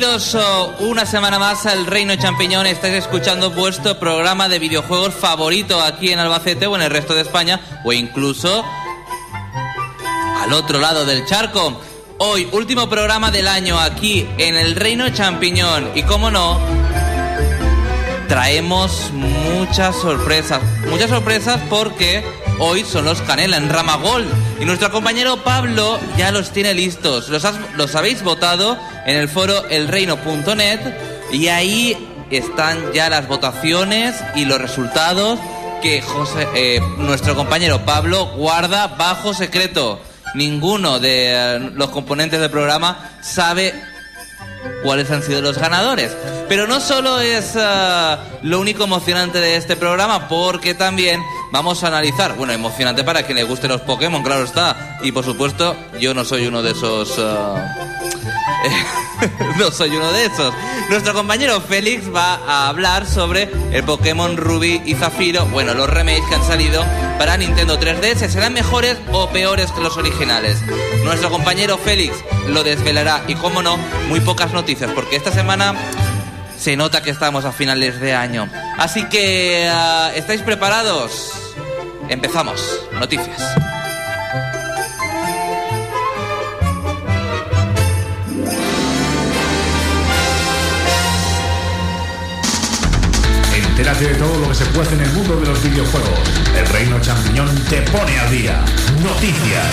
Bienvenidos oh, una semana más al Reino Champiñón. Estáis escuchando vuestro programa de videojuegos favorito aquí en Albacete o en el resto de España o incluso al otro lado del charco. Hoy, último programa del año aquí en el Reino Champiñón. Y como no, traemos muchas sorpresas. Muchas sorpresas porque hoy son los Canela en Rama Gold. Y nuestro compañero Pablo ya los tiene listos. Los, los habéis votado en el foro elreino.net y ahí están ya las votaciones y los resultados que José, eh, nuestro compañero Pablo guarda bajo secreto. Ninguno de eh, los componentes del programa sabe cuáles han sido los ganadores. Pero no solo es ah, lo único emocionante de este programa, porque también vamos a analizar, bueno, emocionante para quien le guste los Pokémon, claro está. Y por supuesto, yo no soy uno de esos... ah, no soy uno de esos. Nuestro compañero Félix va a hablar sobre el Pokémon Ruby y Zafiro, bueno, los remakes que han salido para Nintendo 3DS, ¿serán mejores o peores que los originales? Nuestro compañero Félix lo desvelará y, como no, muy pocas noticias, porque esta semana se nota que estamos a finales de año. Así que, ah, ¿estáis preparados? Empezamos. Noticias. Entérate de todo lo que se puede en el mundo de los videojuegos. El Reino Champiñón te pone al día. Noticias.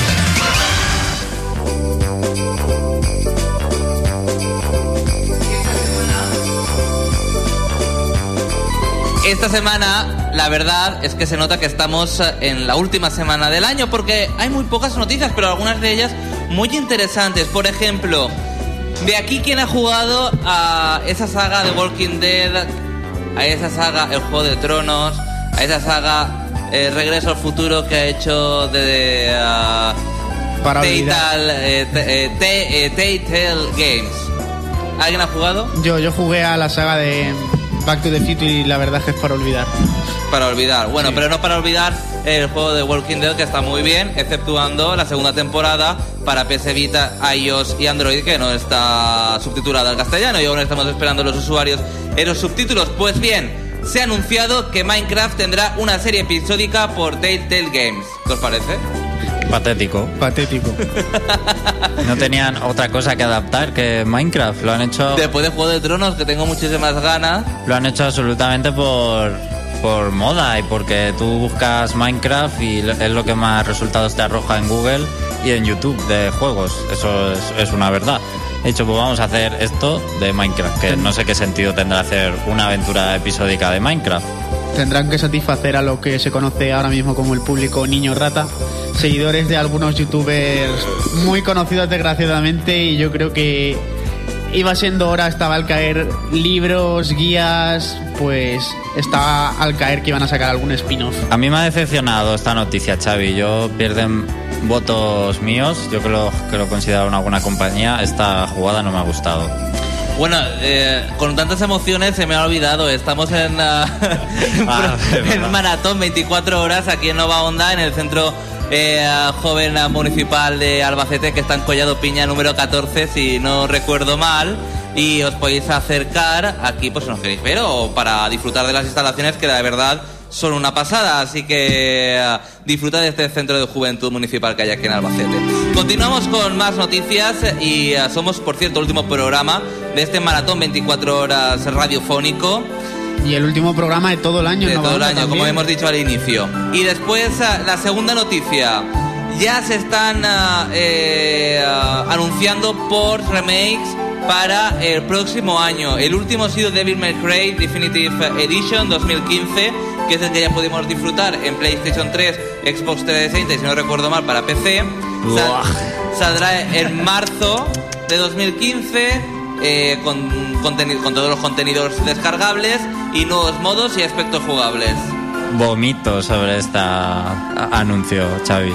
Esta semana, la verdad es que se nota que estamos eh, en la última semana del año porque hay muy pocas noticias, pero algunas de ellas muy interesantes. Por ejemplo, de aquí quien ha jugado a esa saga de Walking Dead, a esa saga El Juego de Tronos, a esa saga eh, Regreso al Futuro que ha hecho de... de, ah, Para eh, eh, eh, Games. ¿Alguien ha jugado? Yo, yo jugué a la saga de Back to the Future la verdad es que es para olvidar. Para olvidar. Bueno, Sí. pero no para olvidar el juego de Walking Dead que está muy bien, exceptuando la segunda temporada para PS Vita, iOS y Android que no está subtitulada al castellano y aún estamos esperando los usuarios en los subtítulos. Pues bien, se ha anunciado que Minecraft tendrá una serie episódica por Telltale Games. ¿Qué os parece? Patético. Patético. No tenían otra cosa que adaptar que Minecraft. Lo han hecho, Después de Juego de Tronos, que tengo muchísimas ganas. lo han hecho absolutamente por, por moda y porque tú buscas Minecraft y es lo que más resultados te arroja en Google y en YouTube de juegos. Eso es, es una verdad. He dicho, pues vamos a hacer esto de Minecraft, que no sé qué sentido tendrá hacer una aventura episódica de Minecraft. Tendrán que satisfacer a lo que se conoce ahora mismo como el público niño rata, seguidores de algunos youtubers muy conocidos desgraciadamente y yo creo que iba siendo hora, estaba al caer libros, guías, pues estaba al caer que iban a sacar algún spin-off. A mí me ha decepcionado esta noticia, Xavi. Yo pierden votos míos. Yo lo, que lo considero una buena compañía. Esta jugada no me ha gustado. Bueno, eh, con tantas emociones se me ha olvidado. Estamos en, Ah, verdad. maratón 24 horas aquí en Nova Onda, en el centro eh, joven municipal de Albacete, que está en Collado Piña número 14, si no recuerdo mal. Y os podéis acercar aquí, pues si nos queréis ver, o para disfrutar de las instalaciones que de verdad son una pasada. Así que ah, disfruta de este centro de juventud municipal que hay aquí en Albacete. Continuamos con más noticias y ah, somos, por cierto, el último programa de este maratón 24 horas radiofónico Y el último programa de todo el año. de todo el año, como también. hemos dicho al inicio. Y después, ah, la segunda noticia. Ya se están eh, anunciando por remakes para el próximo año. El último ha sido Devil May Cry Definitive Edition 2015, que es el que ya pudimos disfrutar en PlayStation 3, Xbox 360 y si no recuerdo mal para PC. Sal- saldrá en marzo de 2015 eh, con todos los contenidos descargables y nuevos modos y aspectos jugables. Vomito sobre este anuncio, Xavi.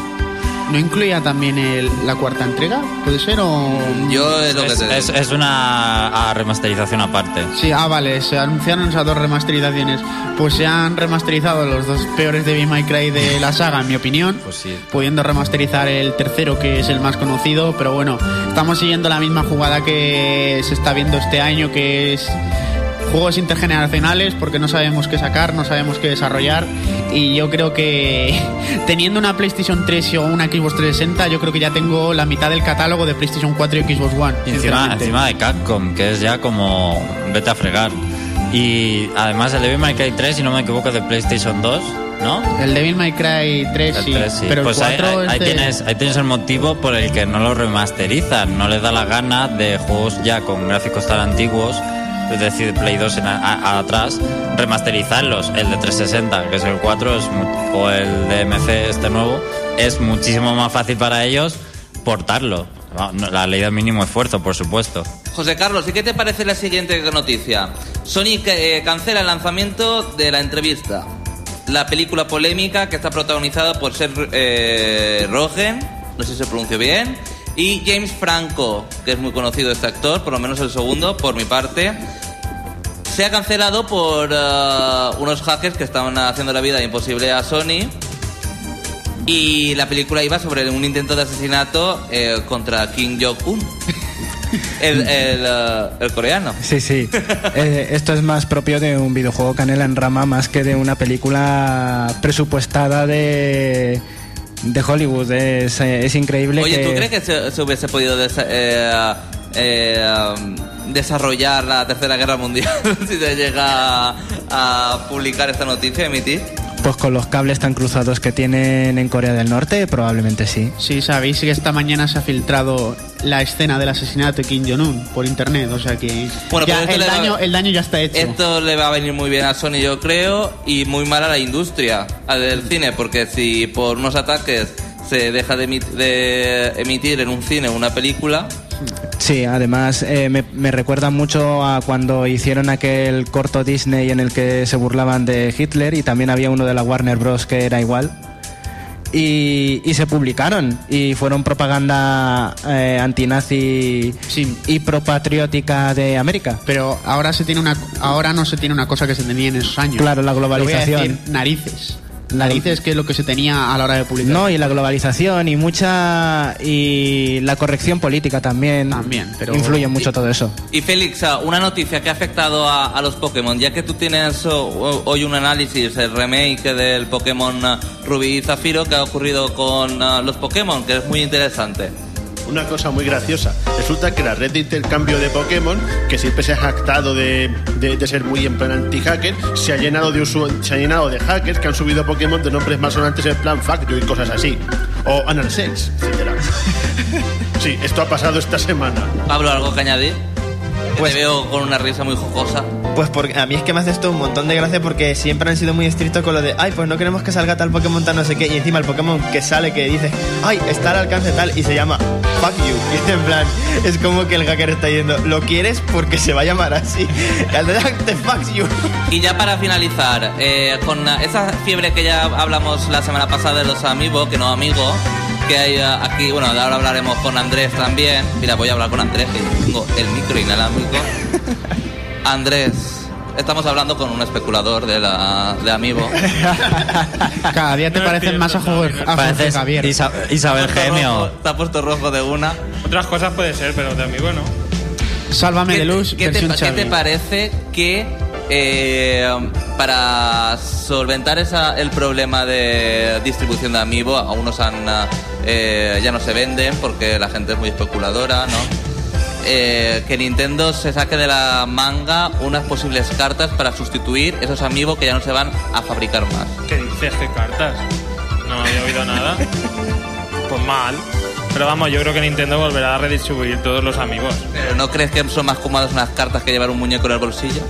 ¿No incluía también el- la cuarta entrega? ¿Puede ser o...? Yo es lo que Es, te es- digo. es una ah, remasterización aparte. Sí, ah, vale, se anunciaron esas dos remasterizaciones. Pues se han remasterizado los dos peores Devil May Cry de la saga, en mi opinión. Pues sí. Pudiendo remasterizar el tercero, que es el más conocido. Pero bueno, estamos siguiendo la misma jugada que se está viendo este año, que es juegos intergeneracionales, porque no sabemos qué sacar, no sabemos qué desarrollar. Y yo creo que teniendo una PlayStation 3 o una Xbox 360, yo creo que ya tengo la mitad del catálogo de PlayStation 4 y Xbox One. Y encima, encima de Capcom, que es ya como vete a fregar. Y además el Devil May Cry 3, si no me equivoco, de PlayStation 2, ¿no? El Devil May Cry 3 El sí, 3, sí. pero pues el ahí, 4 ahí- ahí de- tienes, ahí tienes el motivo por el que no lo remasterizan. No les da la gana de juegos ya con gráficos tan antiguos, es decir, Play 2 en a- a- atrás, remasterizarlos. El de 360, que es el 4, es mu- o el de MC, este nuevo, es muchísimo más fácil para ellos portarlo. La ley del mínimo esfuerzo, por supuesto. José Carlos, ¿y qué te parece la siguiente noticia? Sony eh, cancela el lanzamiento de la entrevista. La película polémica que está protagonizada por Seth eh, Rogen, no sé si se pronunció bien, y James Franco, que es muy conocido este actor, por lo menos el segundo, por mi parte. Se ha cancelado por eh, unos hackers que estaban haciendo la vida imposible a Sony. Y la película iba sobre un intento de asesinato eh, contra Kim Jong-un. El, el, eh, el coreano. Sí, sí. Eh, esto es más propio de un videojuego canela en rama más que de una película presupuestada de, de Hollywood. Es, es increíble Oye, que... ¿tú crees que se, se hubiese podido desa- eh, eh, um, desarrollar la Tercera Guerra Mundial si se llega a, a publicar esta noticia, emitir? Pues con los cables tan cruzados que tienen en Corea del Norte, probablemente sí. Sí, sabéis que esta mañana se ha filtrado la escena del asesinato de Kim Jong-un por internet, o sea que Bueno, ya el, le va- daño, el daño ya está hecho. Esto le va a venir muy bien a Sony, yo creo, y muy mal a la industria, al del cine, porque si por unos ataques se deja de emitir en un cine una película, Sí, además eh, me, me recuerda mucho a cuando hicieron aquel corto Disney en el que se burlaban de Hitler y también había uno de la Warner Bros. que era igual. Y, y se publicaron y fueron propaganda eh, antinazi Sí. y propatriótica de América. Pero ahora se tiene una ahora no se tiene una cosa que se tenía en esos años. Claro, la Lo voy a globalización. decir, narices. Narices que es lo que se tenía a la hora de publicar. No, y la globalización y mucha y la corrección política también. También, pero- influye mucho todo eso. Y Félix, ah, una noticia que ha afectado a, a los Pokémon, ya que tú tienes oh, hoy un análisis, el remake del Pokémon ah, Rubí y Zafiro que ha ocurrido con ah, los Pokémon, que es muy interesante. Una cosa muy graciosa. Resulta que la red de intercambio de Pokémon, que siempre se ha jactado de, de- de ser muy en plan anti-hacker, se ha llenado de usu- se ha llenado de hackers que han subido Pokémon de nombres más sonantes en plan you y cosas así. O anal sex, etcétera. Sí, esto ha pasado esta semana. Pablo, ¿algo que añadir? Pues- te veo con una risa muy jocosa. Pues porque a mí es que me hace esto un montón de gracia porque siempre han sido muy estrictos con lo de, ay, pues no queremos que salga tal Pokémon tal no sé qué, y encima el Pokémon que sale que dice, ay, está al alcance tal, y se llama Fuck You. Y en plan, es como que el hacker está diciendo, lo quieres porque se va a llamar así. Al de fuck you. Y ya para finalizar, eh, con esa fiebre que ya hablamos la semana pasada de los amigos, que no amigos, que hay aquí, bueno, ahora hablaremos con Andrés también. Mira, voy a hablar con Andrés, que tengo el micro inalámbrico. Andrés, estamos hablando con un especulador de la de Amiibo. Cada día te No parecen más a Jorge Pareces Javier. Isa- Isabel puesto Gemio. rojo- ha puesto rojo de una. Otras cosas puede ser, pero de amigo no. Sálvame ¿Qué, de luz, qué te, qué te parece que eh, para solventar esa, el problema de distribución de Amiibo, a unos han, ah, eh, ya no se venden porque la gente es muy especuladora, ¿no? Eh, que Nintendo se saque de la manga unas posibles cartas para sustituir esos Amiibo que ya no se van a fabricar más. ¿Qué dices? ¿Qué cartas? No había oído nada. Pues mal. Pero vamos, yo creo que Nintendo volverá a redistribuir todos los amigos. ¿Pero no crees que son más cómodas unas cartas que llevar un muñeco en el bolsillo?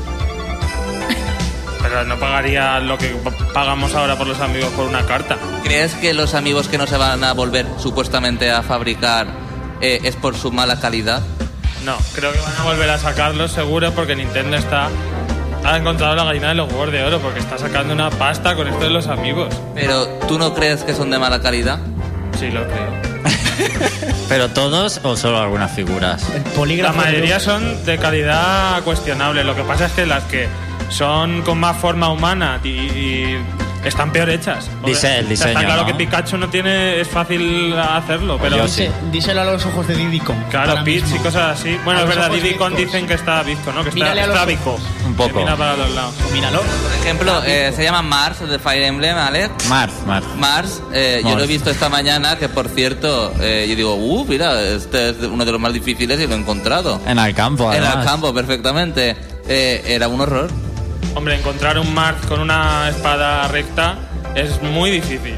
No pagaría lo que pagamos ahora por los amigos por una carta. ¿Crees que los amigos que no se van a volver supuestamente a fabricar eh, es por su mala calidad? No, creo que van a volver a sacarlos seguro porque Nintendo está ha encontrado la gallina de los huevos de oro porque está sacando una pasta con esto de los amigos. Pero ¿tú no crees que son de mala calidad? Sí, lo creo. ¿Pero todos o solo algunas figuras? El La polígrafo. mayoría son de calidad cuestionable. Lo que pasa es que las que son con más forma humana y, y están peor hechas. Dise- el O sea, diseño, Está claro ¿no? que Pikachu no tiene. Es fácil hacerlo, pero. Yo Dice- díselo a los ojos de Diddy Kong. Claro, mismo. y cosas así. Bueno, A es verdad, Diddy Kong dicen que está bizco, ¿no? Que está, Mírale a los está ojos. bizco. Un poco. Que mira para los lados. Míralo. Por ejemplo, eh, se llama Mars de Fire Emblem, Alex. Marth, Marth. Mars, eh, yo Mars. lo he visto esta mañana, que por cierto, eh, yo digo, uh, mira, este es uno de los más difíciles y lo he encontrado. En el campo, En además. el campo, perfectamente. Eh, era un horror. Hombre, encontrar un Marth con una espada recta es muy difícil.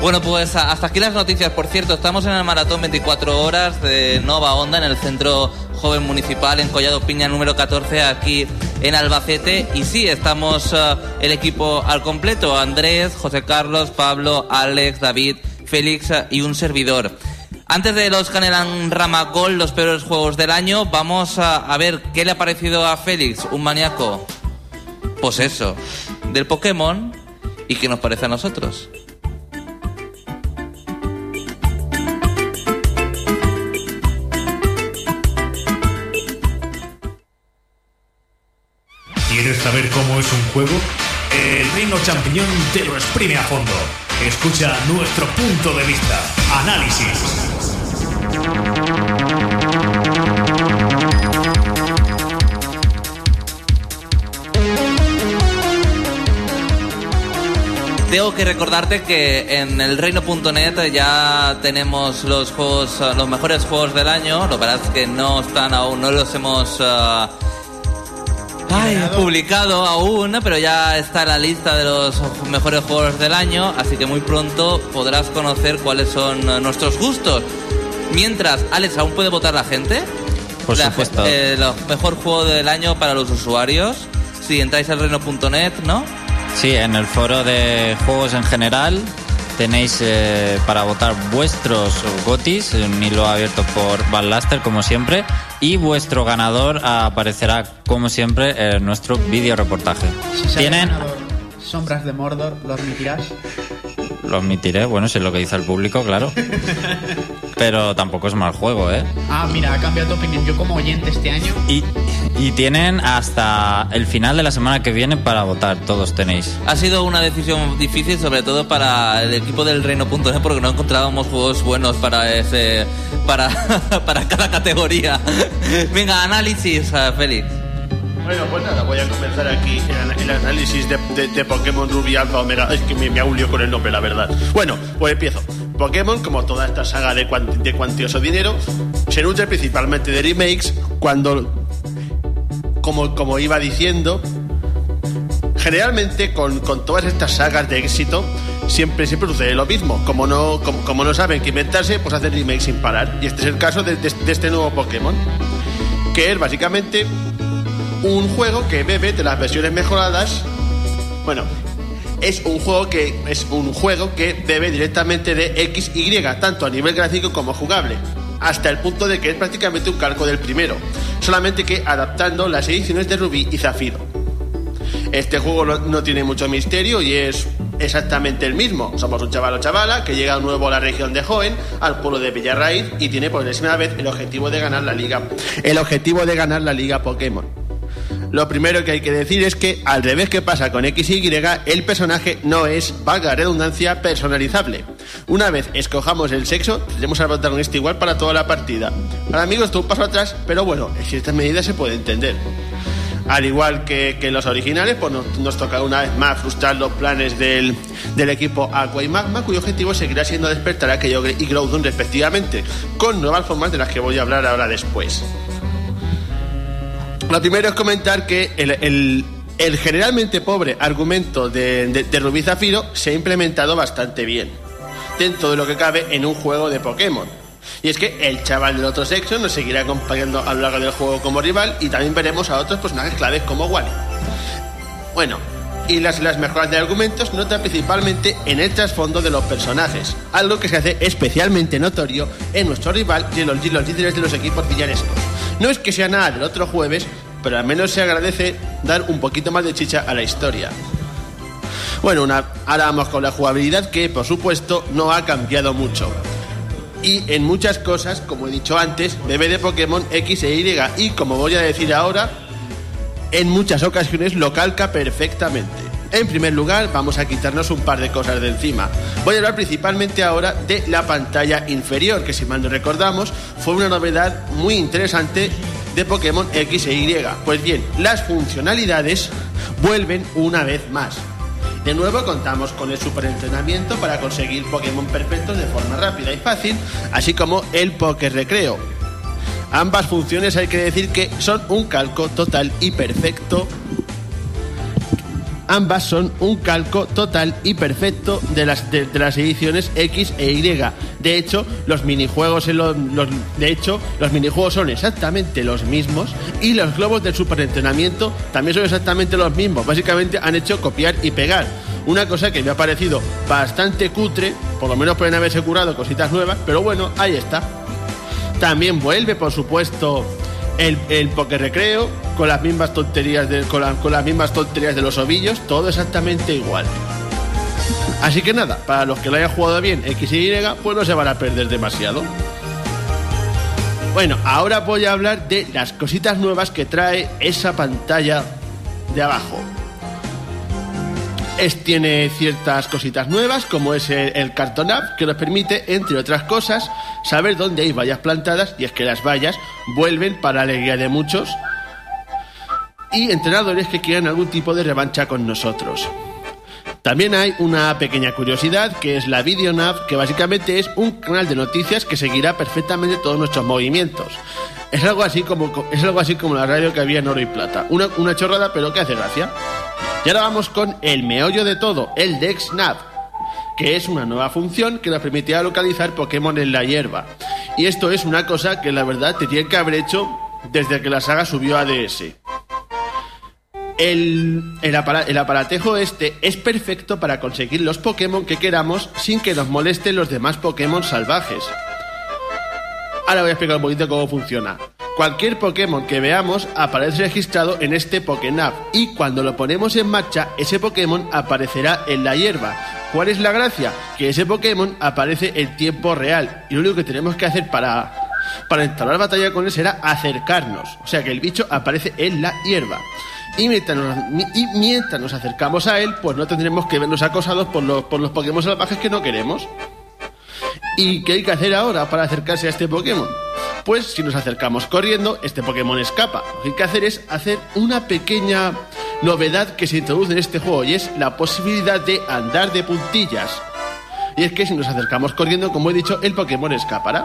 Bueno, pues hasta aquí las noticias. Por cierto, estamos en el maratón 24 horas de Nova Onda en el Centro Joven Municipal en Collado Piña número 14 aquí en Albacete. Y sí, estamos eh, el equipo al completo. Andrés, José Carlos, Pablo, Alex, David, Félix eh, y un servidor. Antes de los Canelan Rama Gol, los peores juegos del año, vamos a, a ver qué le ha parecido a Félix, un maníaco. Pues eso, del Pokémon y qué nos parece a nosotros. ¿Quieres saber cómo es un juego? El Reino Champiñón te lo exprime a fondo. Escucha nuestro punto de vista. Análisis. Tengo que recordarte que en el reino.net ya tenemos los juegos, eh, los mejores juegos del año. Lo verdad es que no están aún, no los hemos eh, ay, publicado aún, pero ya está la lista de los mejores juegos del año. Así que muy pronto podrás conocer cuáles son eh, nuestros gustos. Mientras, Alex, ¿aún puede votar la gente? Por La- supuesto. eh, lo mejor juego del año para los usuarios. Si entráis al reino.net, ¿no? Sí, en el foro de juegos en general tenéis eh, para votar vuestros gotis, un hilo abierto por Van Laster como siempre, y vuestro ganador aparecerá como siempre en nuestro vídeo reportaje. Si Tienen, Sombras de Mordor, ¿lo admitirás? Lo admitiré, bueno, si es lo que dice el público, claro. Pero tampoco es mal juego, ¿eh? Ah, mira, ha cambiado tu opinión. Yo como oyente este año... Y, y tienen hasta el final de la semana que viene para votar, todos tenéis. Ha sido una decisión difícil, sobre todo para el equipo del Reino.net, porque no encontrábamos juegos buenos para ese, para, para cada categoría. Venga, análisis, eh, Félix. Bueno, pues nada, voy a comenzar aquí el, análisis de, Pokémon Ruby Alpha Omega. Es que me, me lío con el nombre, la verdad. Bueno, pues empiezo. Pokémon, como toda esta saga de, cuan- de cuantioso dinero, se nutre principalmente de remakes cuando, como, como iba diciendo, generalmente con, con todas estas sagas de éxito siempre siempre sucede lo mismo como no como, no saben qué inventarse pues hacen remakes sin parar y este es el caso de este nuevo Pokémon que es básicamente un juego que bebe de las versiones mejoradas bueno es un juego que es un juego que bebe directamente de XY tanto a nivel gráfico como jugable hasta el punto de que es prácticamente un calco del primero solamente que adaptando las ediciones de Rubí y Zafiro este juego no, tiene mucho misterio y es exactamente el mismo. Somos un chaval o chavala que llega nuevo a la región de Joen, al pueblo de Villarraíz, y tiene por enésima vez el objetivo de ganar la liga. El objetivo de ganar la liga Pokémon. Lo primero que hay que decir es que, al revés que pasa con XY, el personaje no es, valga redundancia, personalizable. Una vez escojamos el sexo, tendremos al protagonista igual para toda la partida. Para amigos, esto un paso atrás, pero bueno, en ciertas medidas se puede entender. Al igual que, que los originales, pues nos, nos toca una vez más frustrar los planes del, del equipo Aqua y Magma, cuyo objetivo seguirá siendo despertar a Kyogre y Groudon respectivamente, con nuevas formas de las que voy a hablar ahora después. Lo primero es comentar que el, generalmente pobre argumento de, Rubí Zafiro se ha implementado bastante bien, dentro de lo que cabe en un juego de Pokémon. Y es que el chaval del otro sexo nos seguirá acompañando a lo largo del juego como rival y también veremos a otros personajes claves como Wally. Bueno, y las, mejoras de argumentos notan principalmente en el trasfondo de los personajes, algo que se hace especialmente notorio en nuestro rival y en los, los líderes de los equipos villanescos. No es que sea nada del otro jueves, pero al menos se agradece dar un poquito más de chicha a la historia. Bueno, una, ahora vamos con la jugabilidad que por supuesto no ha cambiado mucho. Y en muchas cosas, como he dicho antes, bebe de Pokémon X e Y. Y como voy a decir ahora, en muchas ocasiones lo calca perfectamente. En primer lugar, vamos a quitarnos un par de cosas de encima. Voy a hablar principalmente ahora de la pantalla inferior, que si mal no recordamos, fue una novedad muy interesante de Pokémon X e Y. Pues bien, las funcionalidades vuelven una vez más. De nuevo contamos con el superentrenamiento para conseguir Pokémon perfectos de forma rápida y fácil, así como el Poké Recreo. Ambas funciones hay que decir que son un calco total y perfecto. Ambas son un calco total y perfecto de las, de, las ediciones X e Y. De hecho, los minijuegos los- de hecho, los minijuegos son exactamente los mismos y los globos del superentrenamiento también son exactamente los mismos. Básicamente han hecho copiar y pegar. Una cosa que me ha parecido bastante cutre, por lo menos pueden haberse curado cositas nuevas, pero bueno, ahí está. También vuelve, por supuesto, el, el Poké Recreo con las mismas tonterías de, con, con las mismas tonterías de los ovillos, todo exactamente igual. Así que nada, para los que lo hayan jugado bien X y Y, pues no se van a perder demasiado. Bueno, ahora voy a hablar de las cositas nuevas que trae esa pantalla de abajo. Es, tiene ciertas cositas nuevas, como es el, el que nos permite, entre otras cosas, saber dónde hay vallas plantadas, y es que las vallas vuelven para alegría de muchos, y entrenadores que quieran algún tipo de revancha con nosotros. También hay una pequeña curiosidad que es la VideoNav, que básicamente es un canal de noticias que seguirá perfectamente todos nuestros movimientos. Es algo así como, es algo así como la radio que había en oro y plata. Una, una chorrada, pero que hace gracia. Y ahora vamos con el meollo de todo, el DexNav, que es una nueva función que nos permitirá localizar Pokémon en la hierba. Y esto es una cosa que la verdad te que haber hecho desde que la saga subió a DS. El, el, el aparatejo este es perfecto para conseguir los Pokémon que queramos sin que nos molesten los demás Pokémon salvajes. Ahora voy a explicar un poquito cómo funciona. Cualquier Pokémon que veamos aparece registrado en este Pokénav y cuando lo ponemos en marcha, ese Pokémon aparecerá en la hierba. ¿Cuál es la gracia? Que ese Pokémon aparece en tiempo real y lo único que tenemos que hacer para, para instalar batalla con él será acercarnos. O sea que el bicho aparece en la hierba. Y mientras, nos, y mientras nos acercamos a él, pues no tendremos que vernos acosados por los, por los Pokémon salvajes que no queremos. ¿Y qué hay que hacer ahora para acercarse a este Pokémon? Pues si nos acercamos corriendo, este Pokémon escapa. Lo que hay que hacer es hacer una pequeña novedad que se introduce en este juego y es la posibilidad de andar de puntillas. Y es que si nos acercamos corriendo, como he dicho, el Pokémon escapará.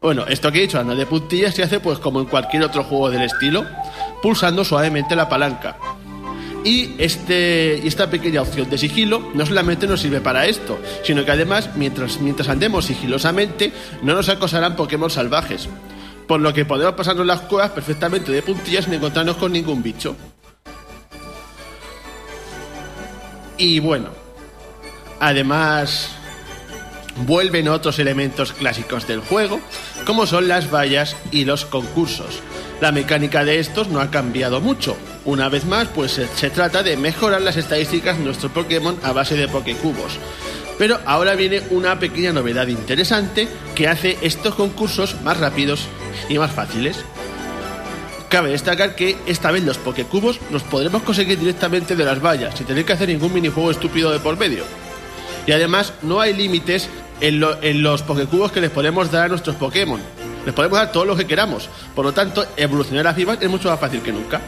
Bueno, esto que he dicho, andar de puntillas, se hace pues como en cualquier otro juego del estilo, pulsando suavemente la palanca. Y este, y esta pequeña opción de sigilo no solamente nos sirve para esto, sino que además, mientras, mientras andemos sigilosamente, no nos acosarán Pokémon salvajes. Por lo que podemos pasarnos las cuevas perfectamente de puntillas sin encontrarnos con ningún bicho. Y bueno, además vuelven otros elementos clásicos del juego, como son las vallas y los concursos. La mecánica de estos no ha cambiado mucho. Una vez más, pues se, se trata de mejorar las estadísticas de nuestro Pokémon a base de Pokécubos. Pero ahora viene una pequeña novedad interesante que hace estos concursos más rápidos y más fáciles. Cabe destacar que esta vez los Pokécubos los podremos conseguir directamente de las vallas, sin tener que hacer ningún minijuego estúpido de por medio. Y además no hay límites en los Pokécubos que les podemos dar a nuestros Pokémon. Les podemos dar todo lo que queramos. Por lo tanto, evolucionar a FIBA es mucho más fácil que nunca.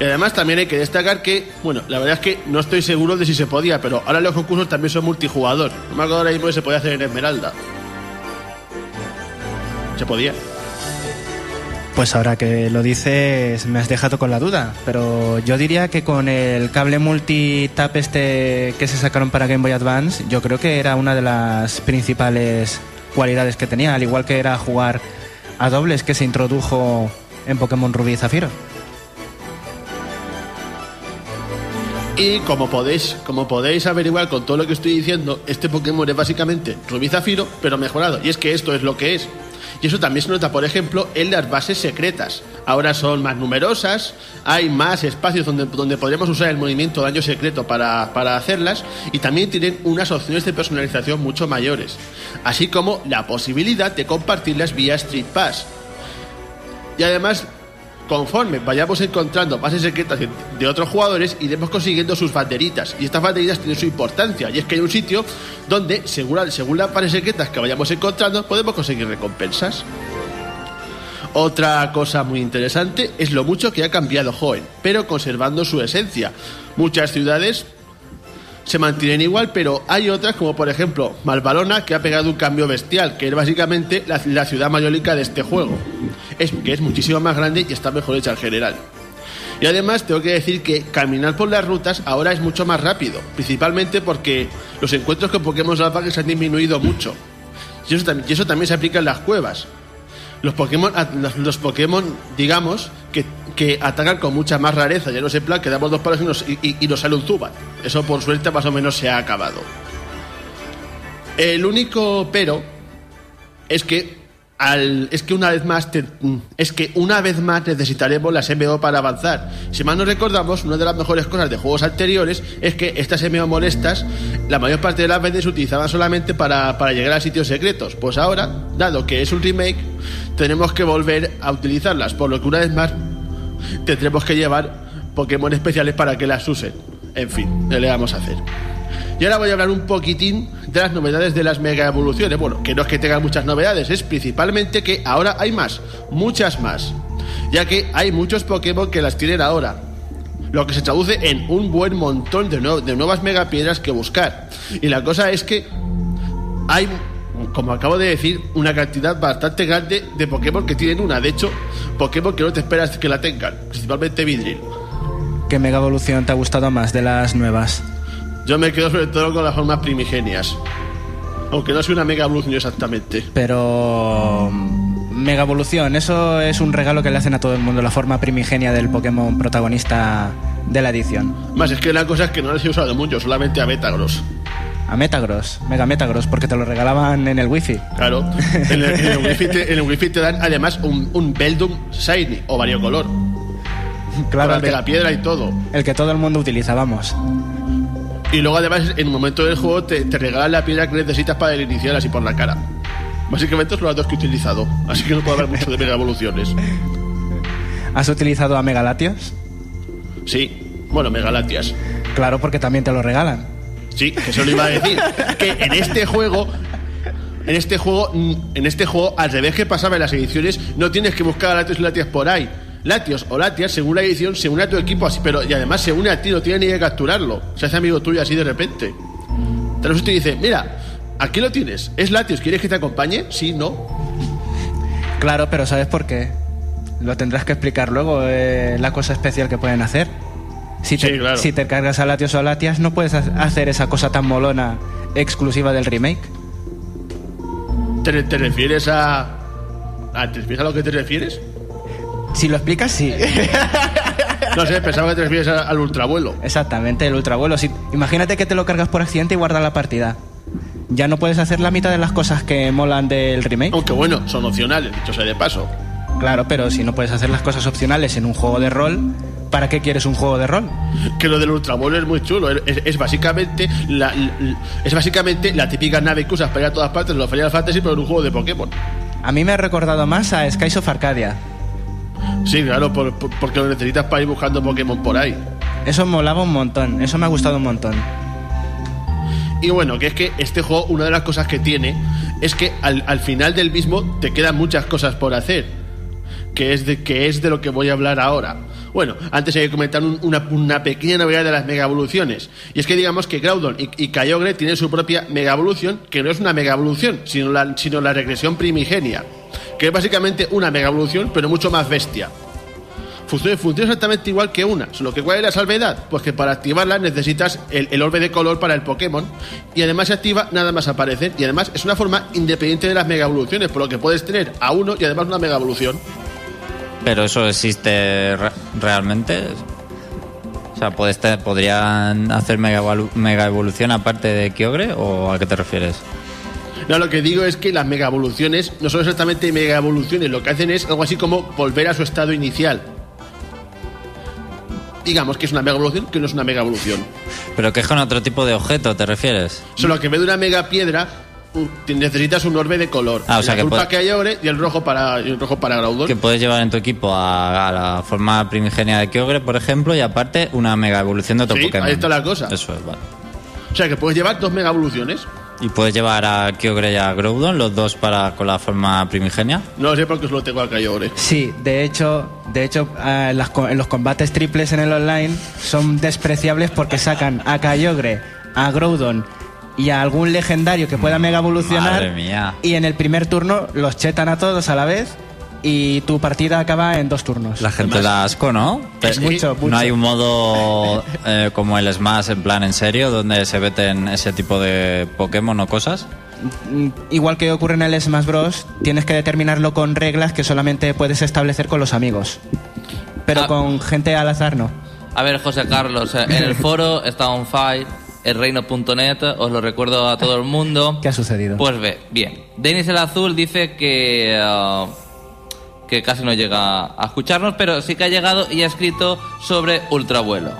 Y además también hay que destacar que, bueno, la verdad es que no estoy seguro de si se podía, pero ahora los concursos también son multijugador. No me acuerdo ahora mismo que se podía hacer en Esmeralda. Se podía. Pues ahora que lo dices me has dejado con la duda, pero yo diría que con el cable multitap este que se sacaron para Game Boy Advance, yo creo que era una de las principales cualidades que tenía, al igual que era jugar a dobles que se introdujo en Pokémon Rubí y Zafiro. Y como podéis, como podéis averiguar con todo lo que estoy diciendo, este Pokémon es básicamente Rubí Zafiro, pero mejorado. Y es que esto es lo que es. Y eso también se nota, por ejemplo, en las bases secretas. Ahora son más numerosas, hay más espacios donde, donde podremos usar el movimiento daño secreto para, para hacerlas y también tienen unas opciones de personalización mucho mayores, así como la posibilidad de compartirlas vía Street Pass. Y además, conforme vayamos encontrando bases secretas de, otros jugadores, iremos consiguiendo sus banderitas. Y estas banderitas tienen su importancia. Y es que hay un sitio donde, según, según las bases secretas que vayamos encontrando, podemos conseguir recompensas. Otra cosa muy interesante es lo mucho que ha cambiado Hoenn, pero conservando su esencia. Muchas ciudades se mantienen igual, pero hay otras, como por ejemplo Malvalona, que ha pegado un cambio bestial, que es básicamente la, la ciudad mayólica de este juego. Es que es muchísimo más grande y está mejor hecha en general. Y además tengo que decir que caminar por las rutas ahora es mucho más rápido, principalmente porque los encuentros con Pokémon salvajes han disminuido mucho. Eso, y eso también se aplica en las cuevas. Los Pokémon, los, los Pokémon digamos, que, que atacan con mucha más rareza. Ya no sé, plan, que damos dos palos y nos, y, y- y nos sale un Zubat. Eso por suerte más o menos se ha acabado. El único pero es que es que una vez más te- es que una vez más necesitaremos las MO para avanzar. Si mal no recordamos, una de las mejores cosas de juegos anteriores es que estas MO molestas, la mayor parte de las veces se utilizaban solamente para, para llegar a sitios secretos. Pues ahora, dado que es un remake, tenemos que volver a utilizarlas, por lo que una vez más tendremos que llevar Pokémon especiales para que las usen. En fin, ¿qué le vamos a hacer? Y ahora voy a hablar un poquitín de las novedades de las mega evoluciones. Bueno, que no es que tengan muchas novedades, es principalmente que ahora hay más, muchas más. Ya que hay muchos Pokémon que las tienen ahora. Lo que se traduce en un buen montón de, de nuevas megapiedras que buscar. Y la cosa es que hay, como acabo de decir, una cantidad bastante grande de Pokémon que tienen una. De hecho, Pokémon que no te esperas que la tengan, principalmente Vidril. ¿Qué mega evolución te ha gustado más de las nuevas? Yo me quedo sobre todo con las formas primigenias. Aunque no soy una mega evolución exactamente. Pero. mm, Mega evolución, eso es un regalo que le hacen a todo el mundo, la forma primigenia del Pokémon protagonista de la edición. Más es que la cosa es que no les he usado mucho, solamente a Metagross. A Metagross, Mega Metagross, porque te lo regalaban en el wifi. Claro. En el, en el wifi, te, en el wifi te dan además un, un Beldum Shiny o variocolor. Claro, Con el la megapiedra y todo. el que todo el mundo utiliza, vamos. Y luego además en un momento del juego te, te regalan la piedra que necesitas para iniciar así por la cara. Básicamente son las dos que he utilizado. Así que no puedo hablar mucho de mega evoluciones. ¿Has utilizado a Megalatios? Sí. Bueno, megalatias. Claro, porque también te lo regalan. Sí, que eso lo iba a decir. Que en este juego. En este juego, en este juego, al revés que pasaba en las ediciones, no tienes que buscar a Latios y Latias por ahí. Latios o Latias, según la edición, se une a tu equipo así, pero y además se une a ti, no tiene ni que capturarlo. Se hace amigo tuyo así de repente. Te lo y dice, mira, aquí lo tienes, es Latios, ¿quieres que te acompañe? Sí, no. Claro, pero ¿sabes por qué? Lo tendrás que explicar luego, eh, la cosa especial que pueden hacer. Si te, Sí, claro. si te cargas a Latios o a Latias, no puedes ha- hacer esa cosa tan molona exclusiva del remake. ¿Te, te refieres a, a. ¿Te refieres a lo que te refieres? Si lo explicas, sí. No sé, pensaba que te refieres al ultravuelo. Exactamente, el ultravuelo. Si, imagínate que te lo cargas por accidente y guardas la partida. Ya no puedes hacer la mitad de las cosas que molan del remake. Aunque bueno, son opcionales, dicho sea de paso. Claro, pero si no puedes hacer las cosas opcionales en un juego de rol, ¿para qué quieres un juego de rol? que lo del ultravuelo es muy chulo. Es, es básicamente la, la- es básicamente la típica nave que usas para ir a todas partes los Final Fantasy, pero en un juego de Pokémon. A mí me ha recordado más a Skies of Arcadia. Sí, claro, por- por- porque lo necesitas para ir buscando Pokémon por ahí. Eso molaba un montón, eso me ha gustado un montón. Y bueno, que es que este juego, una de las cosas que tiene es que al, al final del mismo te quedan muchas cosas por hacer. Que es de, que es de lo que voy a hablar ahora. Bueno, antes hay que comentar un- una, una pequeña novedad de las mega evoluciones. Y es que digamos que Groudon y, y Kyogre tienen su propia mega evolución, que no es una mega evolución, sino la, sino la regresión primigenia. Que es básicamente una mega evolución, pero mucho más bestia. Funciona, exactamente igual que una, solo que ¿cuál es la salvedad? Pues que para activarla necesitas el, el orbe de color para el Pokémon y además se activa nada más aparecer y además es una forma independiente de las mega evoluciones, por lo que puedes tener a uno y además una mega evolución. Pero eso existe re- realmente. O sea, ¿puedes ¿podrían hacer mega, mega evolución aparte de Kyogre o a qué te refieres? No, lo que digo es que las mega evoluciones no son exactamente mega evoluciones, lo que hacen es algo así como volver a su estado inicial. Digamos que es una mega evolución, que no es una mega evolución. Pero que es con otro tipo de objeto, ¿te refieres? Solo que en vez de una mega piedra, necesitas un orbe de color. Ah, o sea el que azul puede- para Kyogre y el rojo para, y el rojo para Groudon. Que puedes llevar en tu equipo a, a la forma primigenia de Kyogre, por ejemplo, y aparte una mega evolución de otro Sí, Pokémon. ahí está la cosa. Eso es, vale. O sea que puedes llevar dos mega evoluciones. ¿Y puedes llevar a Kyogre y a Groudon, los dos para con la forma primigenia? No lo sé porque solo tengo a Kyogre. Sí, de hecho, de hecho en las co- en los combates triples en el online son despreciables porque sacan a Kyogre, a Groudon y a algún legendario que pueda mega evolucionar. Madre mía. Y en el primer turno los chetan a todos a la vez y tu partida acaba en dos turnos. La gente da asco, ¿no? Es Pero- mucho, mucho. No hay un modo eh, como el Smash, en plan en serio, donde se veten ese tipo de Pokémon o cosas. Mm, Igual que ocurre en el Smash Bros, tienes que determinarlo con reglas que solamente puedes establecer con los amigos. Pero Ah. con gente al azar no. A ver, José Carlos, eh, en el foro está on fire, elreino.net, os lo recuerdo a todo el mundo. ¿Qué ha sucedido? Pues ve, bien. Denis el Azul dice que, ah, que casi no llega a escucharnos, pero sí que ha llegado y ha escrito sobre ultravuelo.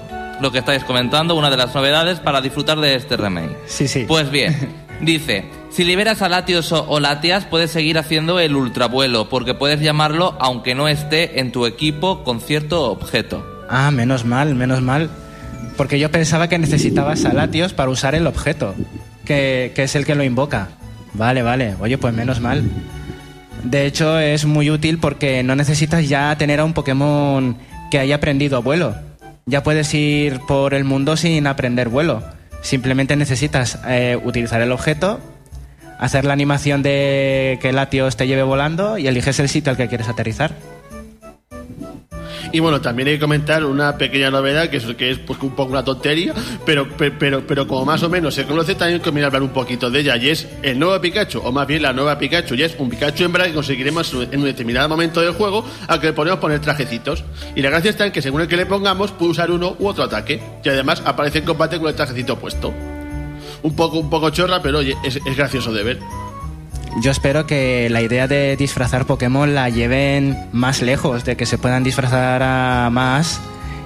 Lo que estáis comentando, una de las novedades para disfrutar de este remake. Sí, sí. Pues bien, dice, si liberas a Latios o, Latias, puedes seguir haciendo el ultravuelo, porque puedes llamarlo aunque no esté en tu equipo con cierto objeto. Ah, menos mal, menos mal. Porque yo pensaba que necesitabas a Latios para usar el objeto, que, que es el que lo invoca. Vale, vale. Oye, pues menos mal. De hecho, es muy útil porque no necesitas ya tener a un Pokémon que haya aprendido vuelo. Ya puedes ir por el mundo sin aprender vuelo. Simplemente necesitas eh, utilizar el objeto, hacer la animación de que Latios te lleve volando y eliges el sitio al que quieres aterrizar. Y bueno, también hay que comentar una pequeña novedad, que es, que es pues, un poco una tontería, pero, pe- pero, pero como más o menos se conoce, también conviene hablar un poquito de ella, y es el nuevo Pikachu, o más bien la nueva Pikachu, y es un Pikachu hembra que conseguiremos en un determinado momento del juego al que le podemos poner trajecitos. Y la gracia está en que según el que le pongamos, puede usar uno u otro ataque, y además aparece en combate con el trajecito puesto. Un poco, un poco chorra, pero oye, es, es gracioso de ver. Yo espero que la idea de disfrazar Pokémon la lleven más lejos, de que se puedan disfrazar más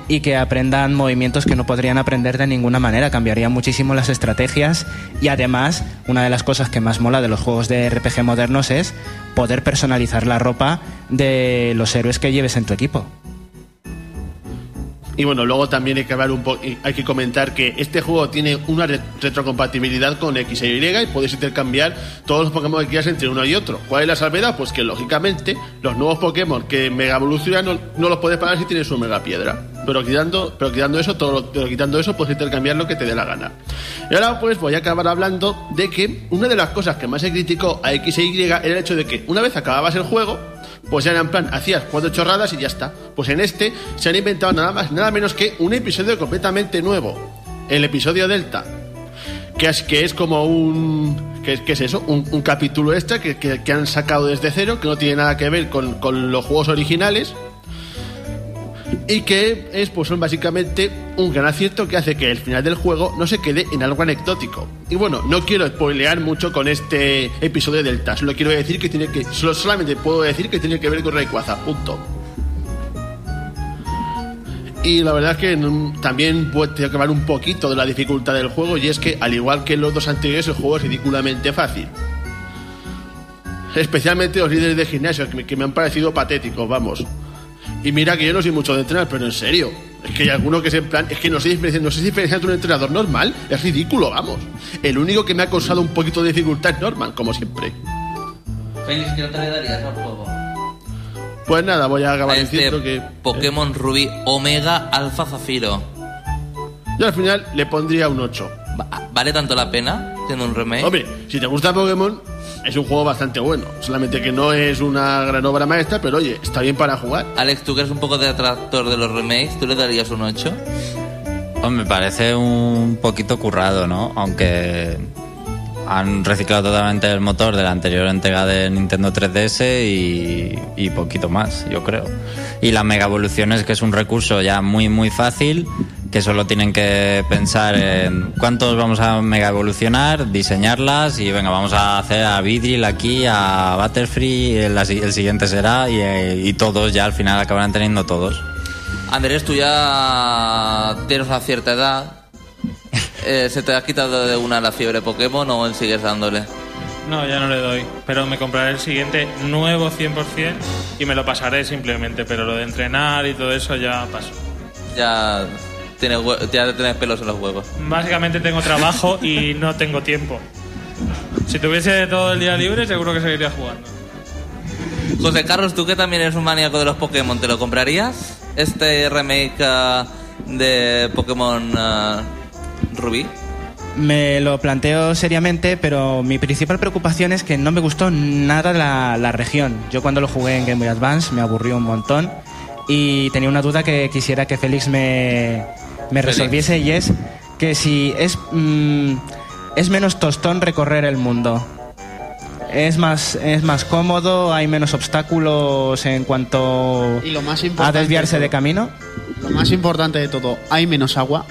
y que aprendan movimientos que no podrían aprender de ninguna manera. Cambiaría muchísimo las estrategias y además una de las cosas que más mola de los juegos de RPG modernos es poder personalizar la ropa de los héroes que lleves en tu equipo. Y bueno, luego también hay que hablar un po- y hay que comentar que este juego tiene una re- retrocompatibilidad con X e Y y puedes intercambiar todos los Pokémon que quieras entre uno y otro. ¿Cuál es la salvedad? Pues que lógicamente los nuevos Pokémon que mega evolucionan no, los puedes pagar si tienes su mega piedra. Pero quitando, pero quitando eso, todo quitando eso, puedes intercambiar lo que te dé la gana. Y ahora pues voy a acabar hablando de que una de las cosas que más se criticó a X e Y era el hecho de que una vez acababas el juego, pues era en plan, hacías cuatro chorradas y ya está. Pues en este se han inventado nada más, nada menos que un episodio completamente nuevo. El episodio Delta. Que es, que es como un. ¿Qué es, qué es eso? Un, un capítulo extra que, que- que han sacado desde cero, que no tiene nada que ver con, con los juegos originales. Y que es, pues son básicamente un gran acierto que hace que el final del juego no se quede en algo anecdótico. Y bueno, no quiero spoilear mucho con este episodio del TAS. Solo quiero decir que tiene que. Solo, solamente puedo decir que tiene que ver con Rayquaza. Punto. Y la verdad es que también puede acabar un poquito de la dificultad del juego. Y es que, al igual que los dos anteriores, el juego es ridículamente fácil. Especialmente los líderes de gimnasio, que que me han parecido patéticos, vamos. Y mira que yo no soy mucho de entrenar, pero en serio. Es que hay alguno que es en plan. Es que no sé diferenciar, no sé diferenciar entre un entrenador normal. Es ridículo, vamos. El único que me ha causado un poquito de dificultad es Norman, como siempre. Félix, ¿qué nota le darías al juego? Pues nada, voy a A acabar este diciendo que. Pokémon Rubí Omega Alfa Zafiro. Yo al final le pondría un 8. Va- ¿Vale tanto la pena siendo un remake? Hombre, si te gusta Pokémon, es un juego bastante bueno. Solamente que no es una gran obra maestra, pero oye, está bien para jugar. Alex, tú que eres un poco detractor de los remakes, ¿tú le darías un 8? Hombre, me parece un poquito currado, ¿no? Aunque han reciclado totalmente el motor de la anterior entrega de Nintendo 3DS y, y poquito más, yo creo. Y las mega evoluciones, que es un recurso ya muy, muy fácil, que solo tienen que pensar en cuántos vamos a mega evolucionar, diseñarlas y venga, vamos a hacer a Vidril aquí, a Butterfree, el, el siguiente será y, y todos ya al final acabarán teniendo todos. Andrés, tú ya tienes una cierta edad. Eh, ¿Se te ha quitado de una la fiebre Pokémon o sigues dándole? No, ya no le doy. Pero me compraré el siguiente nuevo 100% y me lo pasaré simplemente. Pero lo de entrenar y todo eso ya pasó. Ya tienes, ya tienes pelos en los huevos. Básicamente tengo trabajo y no tengo tiempo. Si tuviese todo el día libre, seguro que seguiría jugando. José Carlos, tú que también eres un maníaco de los Pokémon, ¿te lo comprarías? Este remake ah, de Pokémon ah, Rubí. Me lo planteo seriamente, pero mi principal preocupación es que no me gustó nada la, la región. Yo cuando lo jugué en Game Boy Advance me aburrió un montón y tenía una duda que quisiera que Félix me, me resolviese y es que si es, mm, es menos tostón recorrer el mundo. Es más, es más cómodo, hay menos obstáculos en cuanto Y lo más a desviarse de camino. Lo más importante de todo, hay menos agua.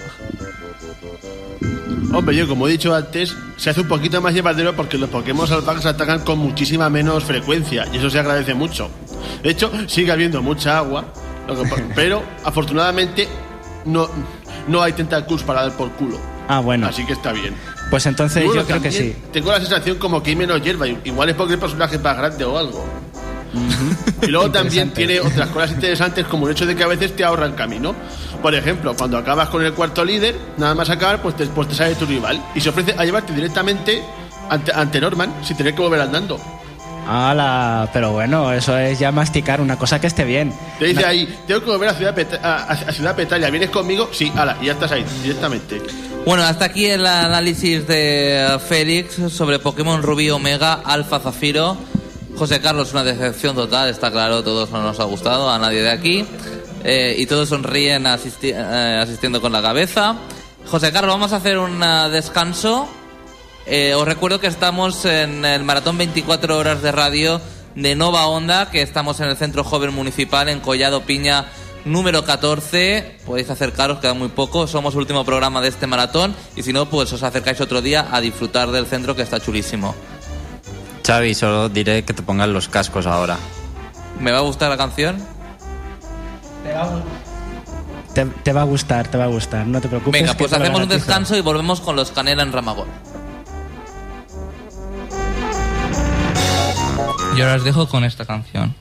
Hombre, yo como he dicho antes, se hace un poquito más llevadero porque los Pokémon salvajes atacan con muchísima menos frecuencia y eso se agradece mucho. De hecho, sigue habiendo mucha agua, pero afortunadamente no, no hay tentacles para dar por culo. Ah, bueno. Así que está bien. Pues entonces bueno, yo creo que sí. Tengo la sensación como que hay menos hierba. Igual es porque el personaje es más grande o algo. Y luego también tiene otras cosas interesantes como el hecho de que a veces te ahorran camino. Por ejemplo, cuando acabas con el cuarto líder, nada más acabar, pues te, pues te sale tu rival y se ofrece a llevarte directamente ante, ante Norman sin tener que volver andando. Ala, pero bueno, eso es ya masticar una cosa que esté bien. Te dice ahí, tengo que volver a Ciudad, Peta- a, a- a Ciudad Petalia, ¿vienes conmigo? Sí, ala, y ya estás ahí, directamente. Bueno, hasta aquí el análisis de Félix sobre Pokémon Rubí Omega Alfa Zafiro. José Carlos, una decepción total, está claro, todos no nos ha gustado, a nadie de aquí. Eh, y todos sonríen asisti- eh, asistiendo con la cabeza. José Carlos, vamos a hacer un ah, descanso. Eh, os recuerdo que estamos en el maratón 24 horas de radio de Nova Onda, que estamos en el Centro Joven Municipal en Collado Piña número 14. Podéis acercaros, queda muy poco. Somos el último programa de este maratón y si no, pues os acercáis otro día a disfrutar del centro que está chulísimo. Xavi, solo diré que te pongan los cascos ahora. ¿Me va a gustar la canción? Te, te va a gustar, te va a gustar, no te preocupes. Venga, pues hacemos un descanso y volvemos con los Canela en Ramagol. Y ahora os dejo con esta canción.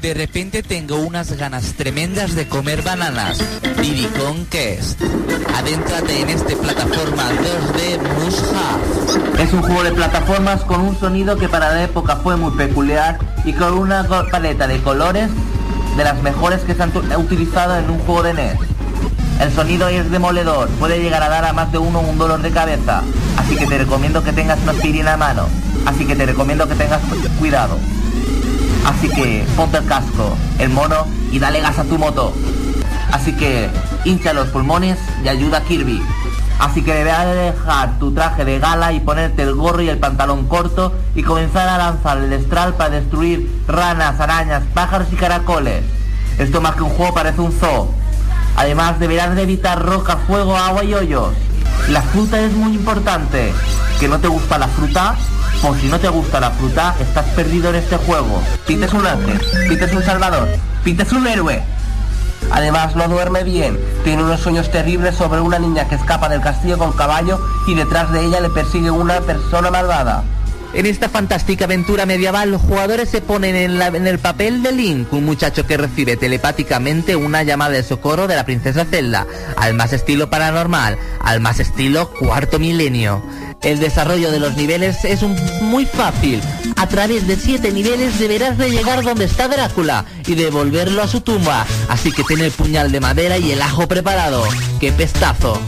De repente tengo unas ganas tremendas de comer bananas. Diddy Conquest. Adéntrate en este plataforma 2D Mushaf. Es un juego de plataformas con un sonido que para la época fue muy peculiar y con una paleta de colores de las mejores que se han utilizado en un juego de NES. El sonido es demoledor, puede llegar a dar a más de uno un dolor de cabeza, así que te recomiendo que tengas una aspirina a mano, así que te recomiendo que tengas cu- cuidado. Así que ponte el casco, el mono y dale gas a tu moto. Así que hincha los pulmones y ayuda a Kirby. Así que deberás de dejar tu traje de gala y ponerte el gorro y el pantalón corto y comenzar a lanzar el destral para destruir ranas, arañas, pájaros y caracoles. Esto más que un juego parece un zoo. Además deberás de evitar roca, fuego, agua y hoyos. La fruta es muy importante. ¿Que no te gusta la fruta? Pues si no te gusta la fruta, estás perdido en este juego. Pete un ángel, Pete es un salvador, Pete es un héroe. Además no duerme bien, tiene unos sueños terribles sobre una niña que escapa del castillo con caballo y detrás de ella le persigue una persona malvada. En esta fantástica aventura medieval, los jugadores se ponen en, el papel de Link, un muchacho que recibe telepáticamente una llamada de socorro de la princesa Zelda, al más estilo paranormal, al más estilo cuarto milenio. El desarrollo de los niveles es un- muy fácil. A través de siete niveles deberás de llegar donde está Drácula y devolverlo a su tumba. Así que ten el puñal de madera y el ajo preparado. ¡Qué pestazo!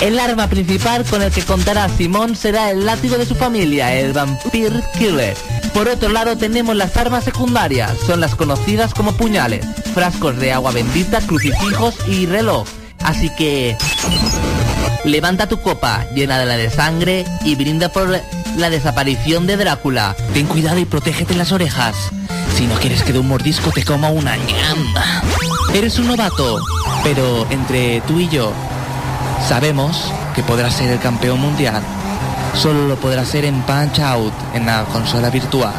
El arma principal con el que contará Simón será el látigo de su familia, el Vampire Killer. Por otro lado tenemos las armas secundarias, son las conocidas como puñales, frascos de agua bendita, crucifijos y reloj. Así que levanta tu copa llena de la de sangre y brinda por la desaparición de Drácula. Ten cuidado y protégete las orejas. Si no quieres que de un mordisco te coma una ñamba. Eres un novato, pero entre tú y yo sabemos que podrás ser el campeón mundial. Solo lo podrás ser en Punch Out, en la consola virtual.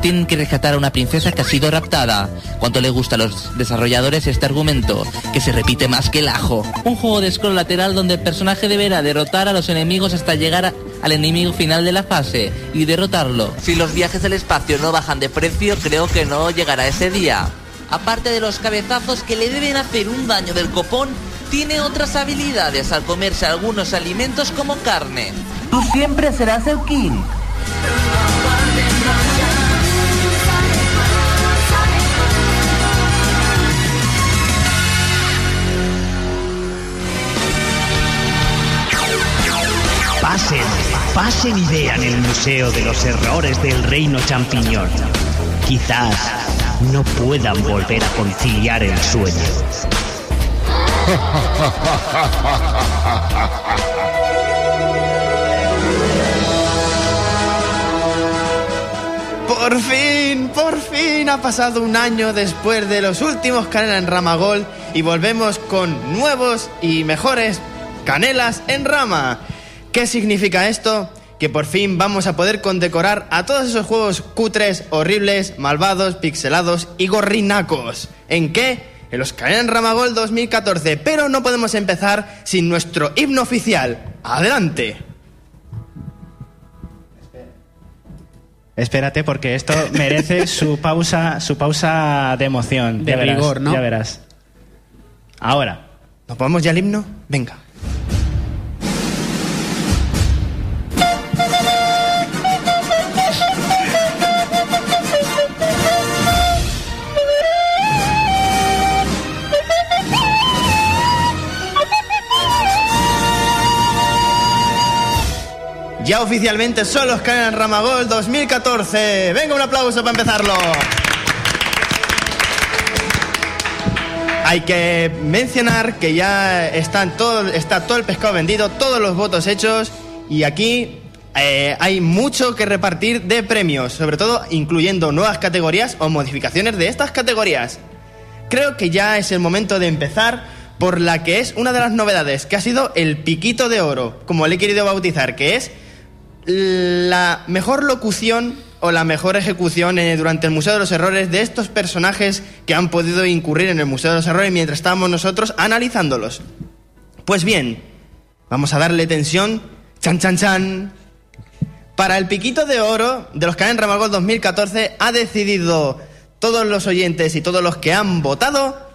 Tienen que rescatar a una princesa que ha sido raptada. ¿Cuánto le gusta a los desarrolladores este argumento? Que se repite más que el ajo. Un juego de scroll lateral donde el personaje deberá derrotar a los enemigos hasta llegar al enemigo final de la fase y derrotarlo. Si los viajes al espacio no bajan de precio, creo que no llegará ese día. Aparte de los cabezazos que le deben hacer un daño del copón, tiene otras habilidades al comerse algunos alimentos como carne. Tú siempre serás el king. Pasen, pasen y vean el Museo de los Errores del Reino Champiñón. Quizás no puedan volver a conciliar el sueño. Por fin, por fin ha pasado un año después de los últimos Canela en Rama Gold y volvemos con nuevos y mejores Canelas en Rama. ¿Qué significa esto? Que por fin vamos a poder condecorar a todos esos juegos cutres, horribles, malvados, pixelados y gorrinacos. ¿En qué? En los Canela en Rama Gold 2014. Pero no podemos empezar sin nuestro himno oficial. ¡Adelante! Espérate, porque esto merece su pausa, su pausa de emoción. De ya verás, rigor, ¿no? Ya verás. Ahora. ¿Nos vamos ya al himno? Venga. Ya oficialmente son los Canon Ramagol 2014. Venga, un aplauso para empezarlo. Hay que mencionar que ya están todo, está todo el pescado vendido, todos los votos hechos y aquí eh, hay mucho que repartir de premios, sobre todo incluyendo nuevas categorías o modificaciones de estas categorías. Creo que ya es el momento de empezar por la que es una de las novedades, que ha sido el piquito de oro, como le he querido bautizar, que es la mejor locución o la mejor ejecución eh, durante el Museo de los Errores de estos personajes que han podido incurrir en el Museo de los Errores mientras estábamos nosotros analizándolos. Pues bien, vamos a darle tensión. Chan, chan, chan. Para el piquito de oro de los Canen Ramagol 2014 ha decidido todos los oyentes y todos los que han votado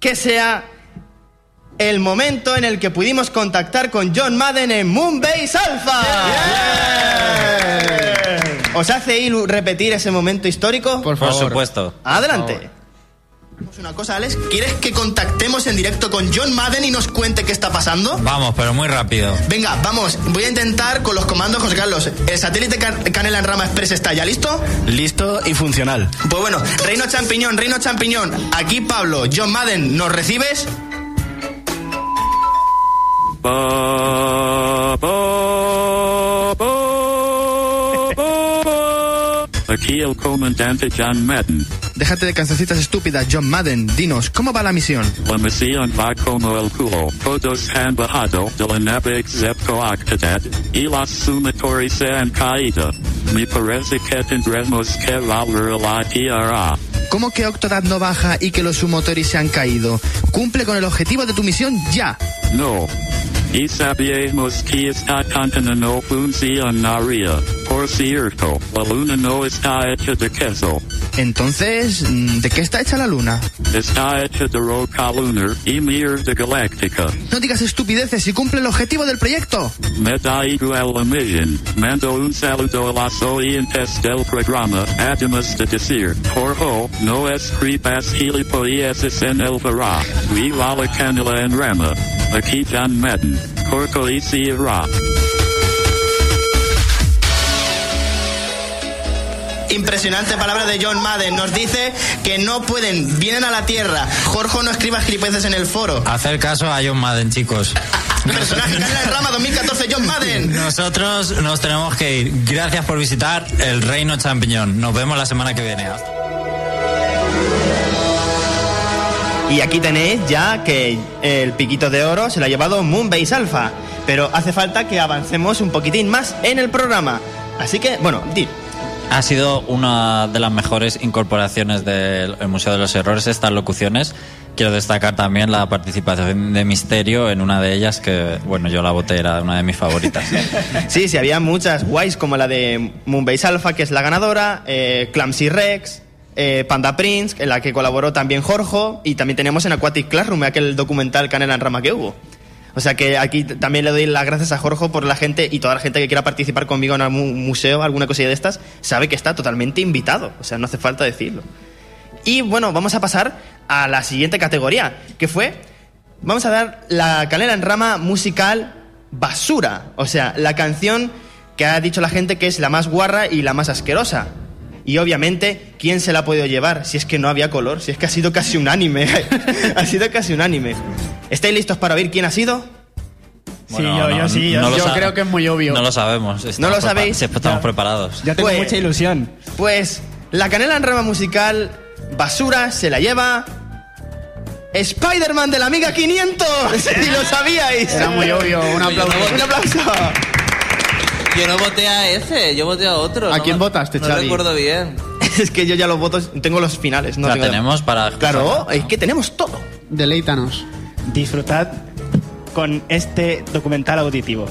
que sea el momento en el que pudimos contactar con John Madden en Moonbase Alpha. ¿Os hace Ilu repetir ese momento histórico? Por Por favor. supuesto. Adelante. Una cosa, Alex, ¿quieres que contactemos en directo con John Madden y nos cuente qué está pasando? Vamos, pero muy rápido. Venga, vamos, voy a intentar con los comandos, José Carlos. ¿El satélite Can- Canela en Rama Express está ya listo? Listo y funcional. Pues bueno, Reino Champiñón, Reino Champiñón, aquí Pablo, John Madden, ¿nos recibes? Aquí el comandante John Madden. Déjate de cancioncitas estúpidas, John Madden. Dinos, ¿cómo va la misión? La misión va como el culo. Todos han bajado de la nave Zepcoactatet y las sumatorias se han caído. Me parece que tendremos que volver a la Tierra. ¿Cómo que Octodad no baja y que los sumotoris se han caído? Cumple con el objetivo de tu misión ya. No. Y sabemos que esta cántana no funcionaría. Por cierto, la luna no está hecha de queso. Entonces, mm, ¿de qué está hecha la luna? Está hecha de roca lunar y mierda galáctica. No digas estupideces y cumple el objetivo del proyecto. Me da igual la misión. Mando un saludo a las oyentes del programa. Además de decir, Jorge, no escribas gilipolleces en el verá. Viva la canela en rama. Aquí John Madden. Corco y Sierra. Impresionante palabra de John Madden. Nos dice que no pueden, vienen a la Tierra. Jorge no escriba gilipolleces en el foro. Hacer caso a John Madden, chicos. Personaje en Rama 2014, John Madden. Nosotros nos tenemos que ir. Gracias por visitar el Reino Champiñón. Nos vemos la semana que viene. Y aquí tenéis ya que el piquito de oro se lo ha llevado Moonbase Alpha. Pero hace falta que avancemos un poquitín más en el programa. Así que, bueno, di. Ha sido una de las mejores incorporaciones del el Museo de los Errores estas locuciones. Quiero destacar también la participación de Misterio en una de ellas que, bueno, yo la voté, era una de mis favoritas. Sí, sí, había muchas guays como la de Moonbase Alpha, que es la ganadora, eh, Clumsy Rex, eh, Panda Prince, en la que colaboró también Jorge, y también teníamos en Aquatic Classroom, aquel documental Canela en Rama que hubo. O sea que aquí también le doy las gracias a Jorge por la gente y toda la gente que quiera participar conmigo en algún museo, alguna cosilla de estas, sabe que está totalmente invitado. O sea, no hace falta decirlo. Y bueno, vamos a pasar a la siguiente categoría, que fue, vamos a dar la canela en rama musical basura. O sea, la canción que ha dicho la gente que es la más guarra y la más asquerosa. Y obviamente, ¿quién se la ha podido llevar? Si es que no había color, si es que ha sido casi unánime. ha sido casi unánime. ¿Estáis listos para ver quién ha sido? Bueno, yo- yo sí, yo- yo creo que es muy obvio. No lo sabemos. ¿No lo sabéis? prepa- sí, estamos preparados. Pues- ilusión. Pues la canela en rama musical basura se la lleva Spider-Man de la Amiga 500. si lo sabíais. Era muy obvio. Un aplauso. Un aplauso. Yo no voté a ese, yo voté a otro. ¿A no quién me- votaste, No Xavi? recuerdo bien. es que yo ya los votos tengo los finales. No La tengo- tenemos para... Claro, es que tenemos todo. Deleítanos. Disfrutad con este documental auditivo.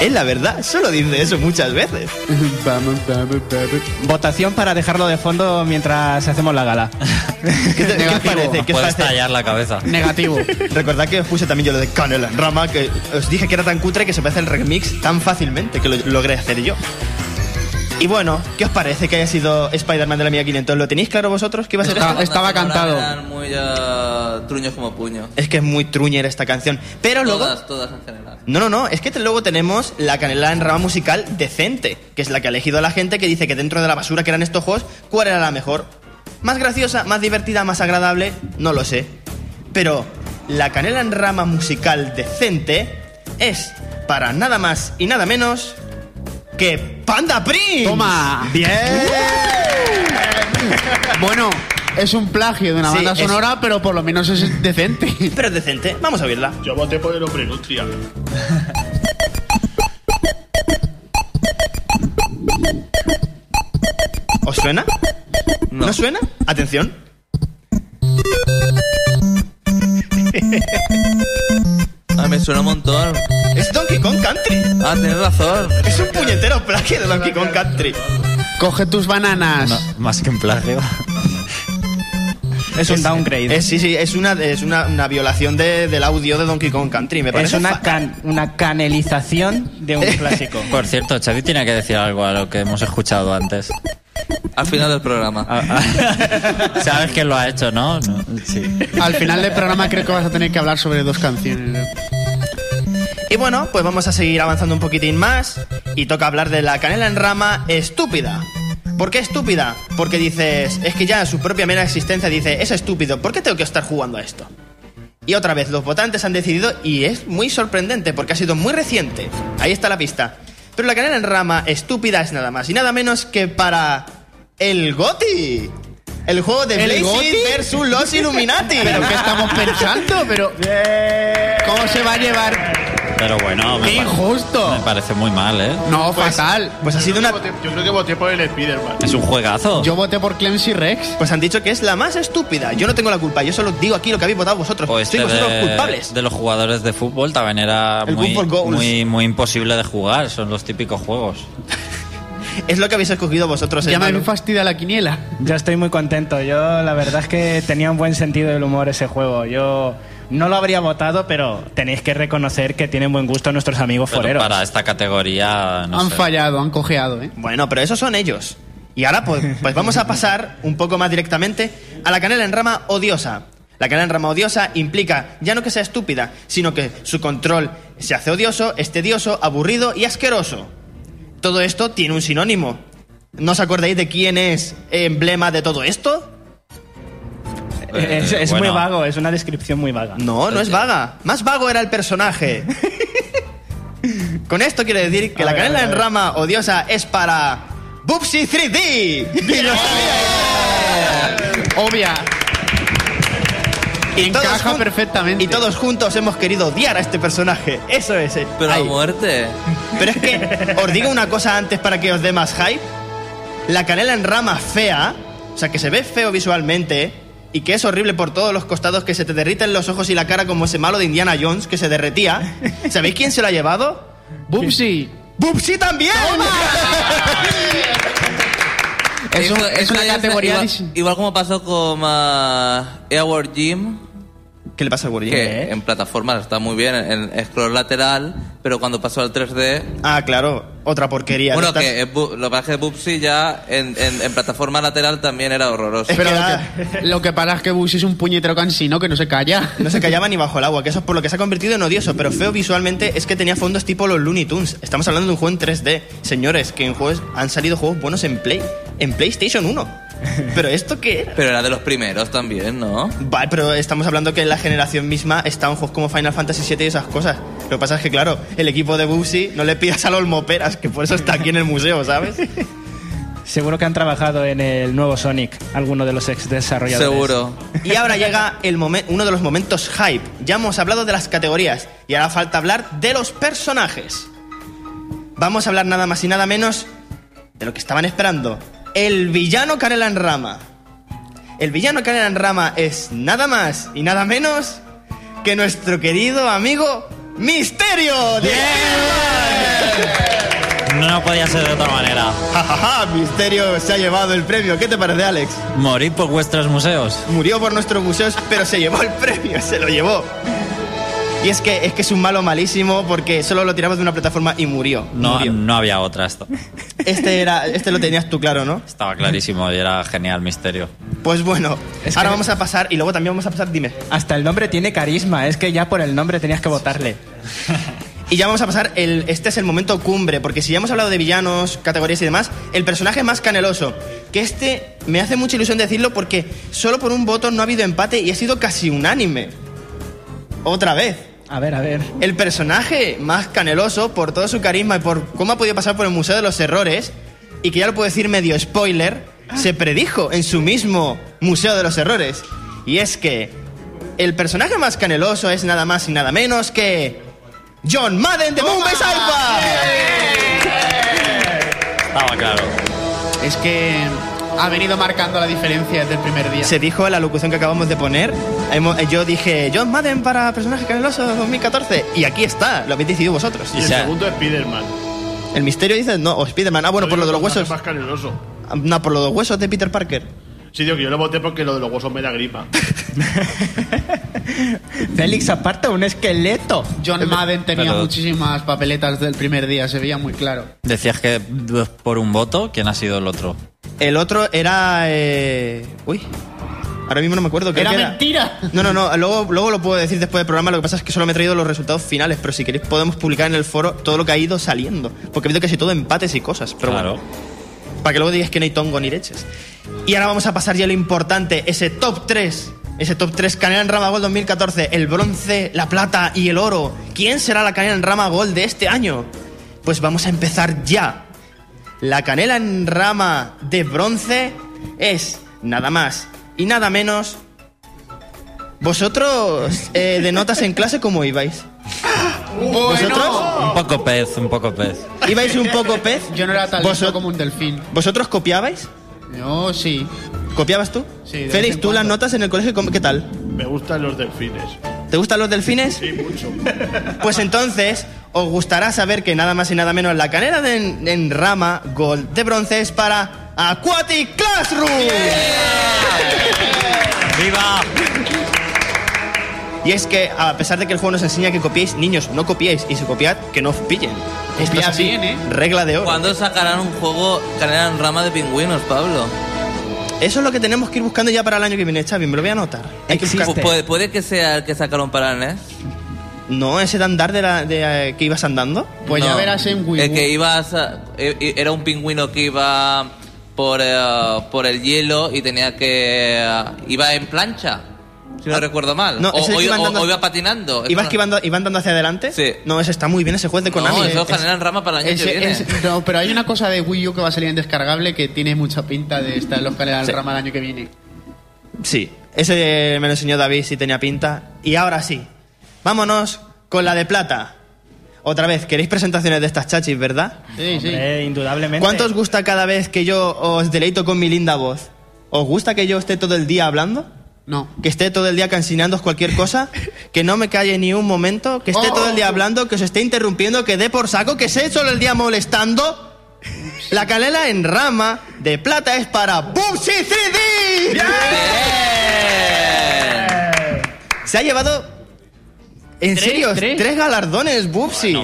Es la verdad, solo dice eso muchas veces. Votación para dejarlo de fondo mientras hacemos la gala. ¿Qué, te- qué os parece? ¿Qué os Puede parece? estallar la cabeza. Negativo. Recordad que os puse también yo lo de Canela en Rama, que os dije que era tan cutre que se parece el remix tan fácilmente que lo logré hacer yo. Y bueno, ¿qué os parece que haya sido Spider-Man de la Amiga 500? ¿Lo tenéis claro vosotros que iba a ser Está- esto? estaba cantado. Eran muy ah, truños como puño. Es que es muy truñer esta canción. Pero luego... Todas, todas en general. No, no, no, es que te- luego tenemos la canela en rama musical decente, que es la que ha elegido la gente que dice que dentro de la basura que eran estos juegos, ¿cuál era la mejor? ¿Más graciosa, más divertida, más agradable? No lo sé. Pero la canela en rama musical decente es para nada más y nada menos que Panda Prince. Toma. Bien. Bueno, es un plagio de una Sí, banda es- sonora, pero por lo menos es decente. Pero es decente. Vamos a oírla. Yo voté por el hombre nutria. ¿Os suena? ¿No, suena? Atención. Me suena un montón. Es Donkey Kong Country. Ah, tienes razón. Es un puñetero plagio de Donkey Kong Country. Coge tus bananas. No, más que un plagio. Es un downgrade. Es, sí, sí, es una, es una, una violación de- del audio de Donkey Kong Country. Me Es una, can- una canelización de un clásico. Por cierto, Xavi tiene que decir algo a lo que hemos escuchado antes. Al final del programa. Ah, ah. Sabes quién lo ha hecho, ¿no? No, Sí. Al final del programa creo que vas a tener que hablar sobre dos canciones. Y bueno, pues vamos a seguir avanzando un poquitín más. Y toca hablar de la canela en rama estúpida. ¿Por qué estúpida? Porque dices, es que ya su propia mera existencia dice, es estúpido, ¿por qué tengo que estar jugando a esto? Y otra vez, los votantes han decidido, y es muy sorprendente porque ha sido muy reciente. Ahí está la pista. Pero la canela en rama estúpida es nada más y nada menos que para el GOTI. El juego de ¿El Blazing versus los Illuminati. ¿Pero qué estamos pensando? ¿Pero cómo se va a llevar? Pero bueno, me, ¡Qué injusto! me parece muy mal, ¿eh? No, fatal. Pues ha sido una... Yo creo que voté por el Spider-Man. Es un juegazo. Yo voté por Clemsy Rex. Pues han dicho que es la más estúpida. Yo no tengo la culpa, yo solo digo aquí lo que habéis votado vosotros. O este Sois vosotros de, culpables. de los jugadores de fútbol también era El muy, Football Goals. muy, muy imposible de jugar. Son los típicos juegos. Es lo que habéis escogido vosotros, Ya me hermano. fastidia la quiniela. Yo estoy muy contento. Yo la verdad es que tenía un buen sentido del humor ese juego. Yo no lo habría votado, pero tenéis que reconocer que tienen buen gusto nuestros amigos Pero foreros. para esta categoría, no han sé. fallado, han cojeado, ¿eh? Bueno, pero esos son ellos. Y ahora pues, pues vamos a pasar un poco más directamente a la canela en rama odiosa. La canela en rama odiosa implica ya no que sea estúpida, sino que su control se hace odioso, es tedioso, aburrido y asqueroso. todo esto tiene un sinónimo. ¿No os acordáis de quién es emblema de todo esto? Es es bueno. muy vago, es una descripción muy vaga. No, no es vaga. Más vago era el personaje. Con esto quiero decir que A la ver, canela en rama odiosa es para Bubsy 3D. Y lo Obvia. Y todos Encaja jun- perfectamente. Y todos juntos hemos querido odiar a este personaje. Eso es. eh. Pero a muerte. Pero es que os digo una cosa antes para que os dé más hype. La canela en rama fea, o sea, que se ve feo visualmente y que es horrible por todos los costados, que se te derriten los ojos y la cara como ese malo de Indiana Jones que se derretía. ¿Sabéis quién se lo ha llevado? Bubsy. ¡Bubsy también! Es, un- es una categoría. Igual, como pasó con ah, Airward Gym, ¿Qué le pasa al Warrior? que en plataformas está muy bien, en, scroll lateral, pero cuando pasó al 3D. Ah, claro, otra porquería. Bueno, que es Bu- lo que pasa es que Bubsy ya en, en- en plataforma lateral también era horroroso. Es Pero lo que, lo que pasa es que Bubsy es un puñetero cansino que no se calla. No se callaba ni bajo el agua, que eso es por lo que se ha convertido en odioso, pero feo visualmente es que tenía fondos tipo los Looney Tunes. Estamos hablando de un juego en 3D. Señores, que en juegos han salido juegos buenos en Play, en PlayStation 1. Pero esto qué era? Pero era de los primeros también, ¿no? Vale, pero estamos hablando que la generación misma está en juegos como Final Fantasy VII y esas cosas. Lo que pasa es que, claro, el equipo de Bubsy no le pidas a los moperas, que por eso está aquí en el museo, ¿sabes? Seguro que han trabajado en el nuevo Sonic, alguno de los ex desarrolladores. Seguro. Y ahora llega el momen- uno de los momentos hype. Ya hemos hablado de las categorías y ahora falta hablar de los personajes. Vamos a hablar nada más y nada menos de lo que estaban esperando. El villano Canela en Rama. El villano Canela en Rama es nada más y nada menos que nuestro querido amigo Misterio. de No podía ser de otra manera. Ja, ja, ja, Misterio se ha llevado el premio. ¿Qué te parece, Alex? Morir por vuestros museos. murió por nuestros museos, pero se llevó el premio, se lo llevó. Y es que es que es un malo malísimo porque solo lo tiramos de una plataforma y murió. No, murió. no había otra esto. Este era, este lo tenías tú claro, ¿no? Estaba clarísimo y era genial misterio. Pues bueno, Es ahora que- vamos a pasar y luego también vamos a pasar, dime. Hasta el nombre tiene carisma, es que ya por el nombre tenías que votarle. Y ya vamos a pasar, el, este es el momento cumbre, porque si ya hemos hablado de villanos, categorías y demás, el personaje más caneloso, que este me hace mucha ilusión decirlo porque solo por un voto no ha habido empate y ha sido casi unánime. Otra vez. A ver, a ver. El personaje más caneloso, por todo su carisma y por cómo ha podido pasar por el Museo de los Errores, y que ya lo puedo decir medio spoiler, se predijo en su mismo Museo de los Errores. Y es que el personaje más caneloso es nada más y nada menos que John Madden de Moonbase Alpha. Estaba claro. Es que ha venido marcando la diferencia desde el primer día. Se dijo en la locución que acabamos de poner. hemos- Yo dije John Madden para personaje caneloso 2014. Y aquí está, lo habéis decidido vosotros. Y el se ha- segundo es Spiderman. El misterio dice no, o Spiderman. Ah, bueno, por lo de los huesos. más caneloso. No, por lo de los huesos de Peter Parker. Sí, digo que yo lo voté porque lo de los huesos me da gripa. Félix, aparte, un esqueleto. John Madden tenía Pero- muchísimas papeletas del primer día, se veía muy claro. Decías que pues, por un voto, ¿quién ha sido el otro? El otro era. eh, Uy. Ahora mismo no me acuerdo. creo ¡Era que mentira! No, no, no. Luego, luego lo puedo decir después del programa. Lo que pasa es que solo me he traído los resultados finales. Pero si queréis, podemos publicar en el foro todo lo que ha ido saliendo. Porque ha habido casi todo empates y cosas. Pero claro. bueno. Para que luego digáis que no hay tongo ni leches. Y ahora vamos a pasar ya a lo importante. Ese top 3. Ese top 3 Canela en Rama Gold 2014. El bronce, la plata y el oro. ¿Quién será la Canela en Rama Gold de este año? Pues vamos a empezar ya. La canela en rama de bronce es nada más y nada menos. ¿Vosotros eh, de notas en clase cómo ibais? ¿Vosotros? Un poco pez, un poco pez. ¿Ibais un poco pez? Yo no era tan Vosot- listo como un delfín. ¿Vosotros copiabais? Yo sí. ¿Copiabas tú? Sí, de vez Félix, en ¿tú las cuando. notas en el colegio cómo- qué tal? Me gustan los delfines. ¿Te gustan los delfines? Sí, mucho. Pues entonces os gustará saber que nada más y nada menos la canela de en, en rama gold de bronce es para Aquatic Classroom. ¡Viva! Y es que, a pesar de que el juego nos enseña que copiéis, niños, no copiéis. Y si copiad, que no os pillen. Esto es bien, ¿eh? Regla de oro. ¿Cuándo sacarán un juego canela en rama de pingüinos, Pablo? Eso es lo que tenemos que ir buscando ya para el año que viene, Xavi. Me lo voy a anotar. Hay que buscar. Pu- Puede, puede que sea el que sacaron para el NES. ¿No? ¿Ese de andar de, la, de, eh, que ibas andando? Pues ya No. verás en Wii El U. que ibas. a- e- e- Era un pingüino que iba por, eh, por el hielo y tenía que. eh, iba en plancha. Si no recuerdo mal. Ah. No, o, o iba, iba andando- o- iba patinando. ¿Ibas Eso que iban, iban dando hacia adelante? Sí. No, ese está muy bien, ese juego de Konami. No, eso en rama para el año Ese- que viene. ese- no, pero hay una cosa de Wii U que va a salir en descargable que tiene mucha pinta de estar en los canales Sí. rama el año que viene. Sí, ese me lo enseñó David, sí tenía pinta. Y ahora sí, vámonos con la de plata. Otra vez, queréis presentaciones de estas chachis, ¿verdad? Sí, sí. Hombre, indudablemente. ¿Cuánto os gusta cada vez que yo os deleito con mi linda voz? ¿Os gusta que yo esté todo el día hablando? No. Que esté todo el día cansinándoos cualquier cosa, que no me calle ni un momento, que esté Oh. todo el día hablando, que os esté interrumpiendo, que dé por saco, que esté todo el día molestando. La canela en rama de plata es para Bubsy 3D. Se ha llevado, en ¿Tres? serio, ¿Tres? tres, galardones Bubsy.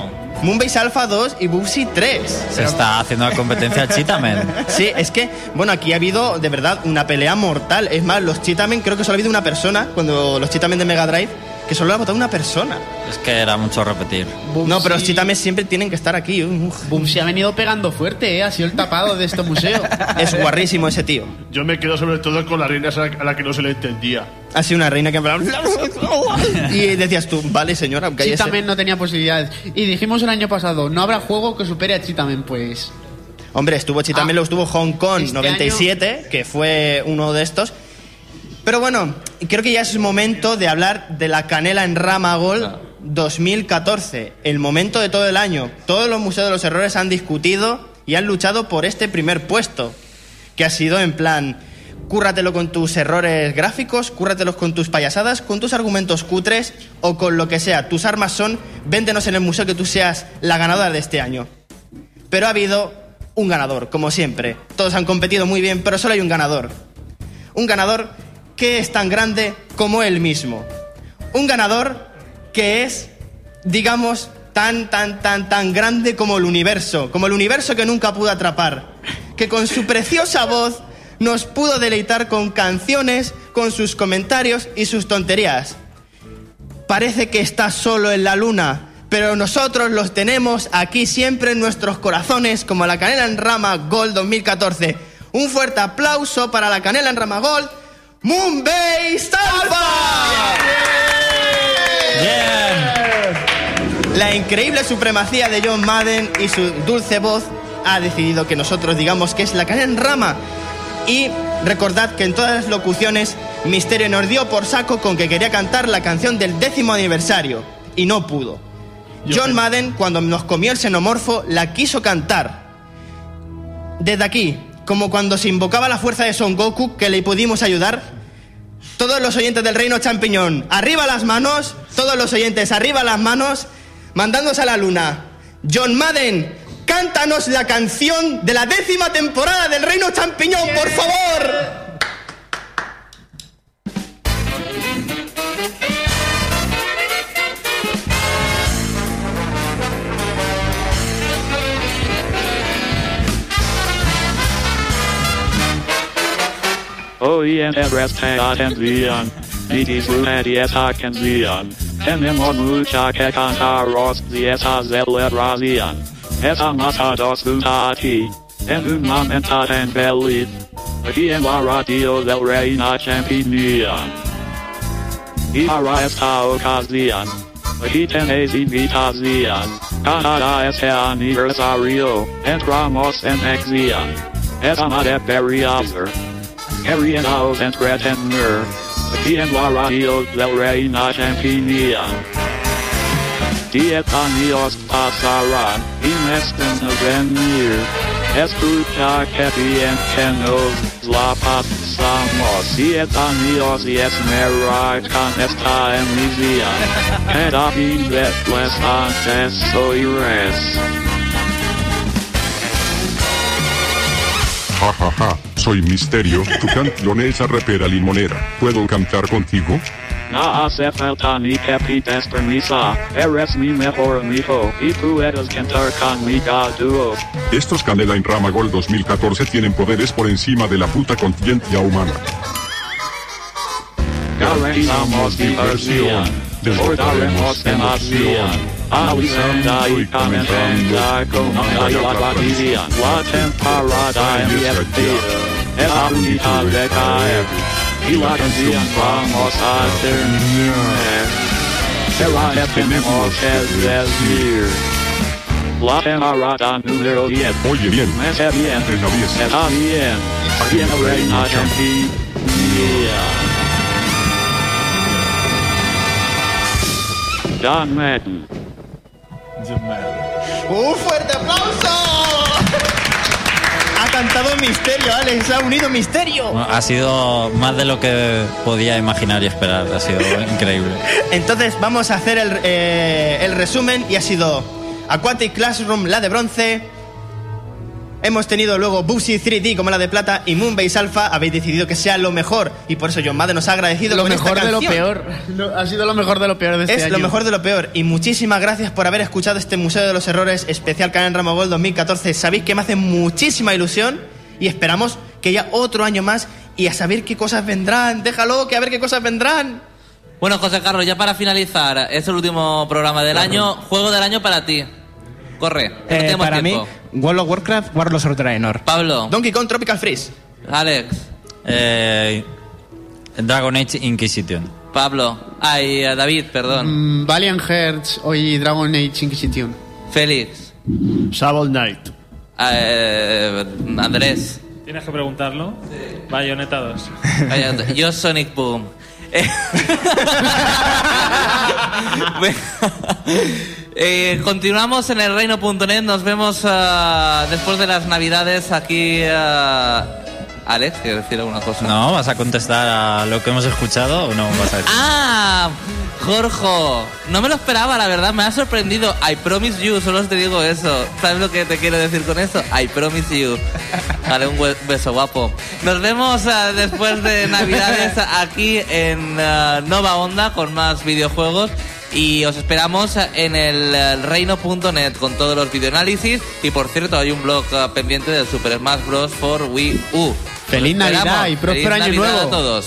Moonbase Alpha 2 y Bubsy 3. Se está haciendo la competencia a Cheetahman. Sí, es que, bueno, aquí ha habido de verdad una pelea mortal. Es más, los Cheetahmen, creo que solo ha habido una persona, cuando los Cheetahmen de Mega Drive, que solo ha votado una persona. Es que era mucho repetir. No, pero los Cheetahmen siempre tienen que estar aquí. Boom se ha venido pegando fuerte, ¿eh? Ha sido el tapado de este museo. es guarrísimo ese tío. Yo me quedo sobre todo con la reina a la que no se le entendía. Ha sido una reina que... y decías tú, vale señora, cállese. Cheetahman no tenía posibilidades. Y dijimos el año pasado, no habrá juego que supere a Cheetahman, pues... Hombre, estuvo Cheetahman, Ah. lo estuvo Hong Kong Este 97, que fue uno de estos. Pero bueno, creo que ya es momento de hablar de la canela en Rama Gold 2014, el momento de todo el año. Todos los museos de los errores han discutido y han luchado por este primer puesto, que ha sido en plan, cúrratelo con tus errores gráficos, cúrratelos con tus payasadas, con tus argumentos cutres o con lo que sea. Tus armas son, véndenos en el museo que tú seas la ganadora de este año. Pero ha habido un ganador, como siempre. Todos han competido muy bien, pero solo hay un ganador. Un ganador que es tan grande como él mismo. Un ganador que es, digamos, tan, tan, tan, tan grande como el universo, como el universo que nunca pudo atrapar. Que con su preciosa voz nos pudo deleitar con canciones, con sus comentarios y sus tonterías. Parece que está solo en la luna, pero nosotros los tenemos aquí siempre en nuestros corazones, como la Canela en Rama Gold 2014. Un fuerte aplauso para la Canela en Rama Gold, Moonbase Alpha. La increíble supremacía de John Madden y su dulce voz ha decidido que nosotros digamos que es la Canela en Rama. Y recordad que en todas las locuciones Misterio nos dio por saco con que quería cantar la canción del décimo aniversario y no pudo. John Madden, cuando nos comió el xenomorfo, la quiso cantar. Desde aquí, como cuando se invocaba la fuerza de Son Goku, que le pudimos ayudar, todos los oyentes del Reino Champiñón, arriba las manos, todos los oyentes, arriba las manos, mandándose a la luna. John Madden, cántanos la canción de la décima temporada del Reino Champiñón, por favor. OENFRSTAN Zion. Ditis Ruhadieta Kan Zion. Tenemos mucha que cantaros Zieta Zelebra Zion. Eta matados junta a ti. En un momento tan feliz. Aquí en la radio del Reina Champion. Y ahora esta ocasión. Aquí tenéis invitación. Cada este aniversario. Entramos en acción. Es una de Berriazer. Queridos entretener. Aquí en la radio del Reina Champion. Diez años pasarán y me están a venir. Escucha que bien que nos la pasamos. Diez años y es mera con esta emisión. Cada vez antes soy res. Ja ja ja, soy Misterio, tu canción es arrepera limonera. ¿Puedo cantar contigo? No hace falta ni que pides permiso. Eres mi mejor amigo y puedes cantar conmigo dúo. Estos Canela en Rama Gold 2014 tienen poderes por encima de la puta conciencia humana. Garantizamos diversión. Recordaremos demasiado. Alisanda y Camentenda como la batida. La temporada empieza. Es la unidad de caer. Y la canción vamos a terminar. Será que tenemos que decir. La temporada número 10. Oye bien. Está bien. Está bien. Bien, reina champi. John Madden. ¡Un fuerte aplauso! Ha cantado Misterio, Alex, ha unido Misterio. Bueno, ha sido más de lo que podía imaginar y esperar. Ha sido increíble. Entonces vamos a hacer el, eh, el resumen y ha sido Aquatic Classroom, la de bronce. Hemos tenido luego Bugsy 3D como la de plata y Moonbase Alpha. Habéis decidido que sea lo mejor y por eso John Madden nos ha agradecido Lo con esta mejor de lo peor. Lo- Ha sido lo mejor de lo peor de este Es año. lo mejor de lo peor. Y muchísimas gracias por haber escuchado este Museo de los Errores especial Canal Ramo Gold 2014. Sabéis que me hace muchísima ilusión y esperamos que haya otro año más y a saber qué cosas vendrán. Déjalo, que a ver qué cosas vendrán. Bueno, José Carlos, ya para finalizar, es el último programa del año. Juego del año para ti. Corre, que no Eh, tenemos para tiempo. mí, World of Warcraft, Warlords of Draenor. Pablo. Donkey Kong Tropical Freeze. Alex. Eh, Dragon Age Inquisition. Pablo. Ay, David, perdón. Mm, Valiant Hearts hoy Dragon Age Inquisition. Félix. Shovel Knight. Eh, Andrés. ¿Tienes que preguntarlo? Bayonetta 2. Vaya, Yo Sonic Boom. Eh, continuamos en el reino.net. Nos vemos ah, después de las navidades aquí. ah, Alex, ¿quieres decir alguna cosa? No, ¿vas a contestar a lo que hemos escuchado o no vas a decir? ¡Ah! Jorge, no me lo esperaba, la verdad, me ha sorprendido. I promise you, solo te digo eso. ¿Sabes lo que te quiero decir con eso? I promise you. Dale un beso guapo. Nos vemos ah, después de Navidades aquí en ah, Nova Onda con más videojuegos. Y os esperamos en el eh, reino.net con todos los videoanálisis. Y por cierto, hay un blog ah, pendiente del Super Smash Bros. for Wii U. Feliz. Navidad y próspero año Navidad nuevo. a todos.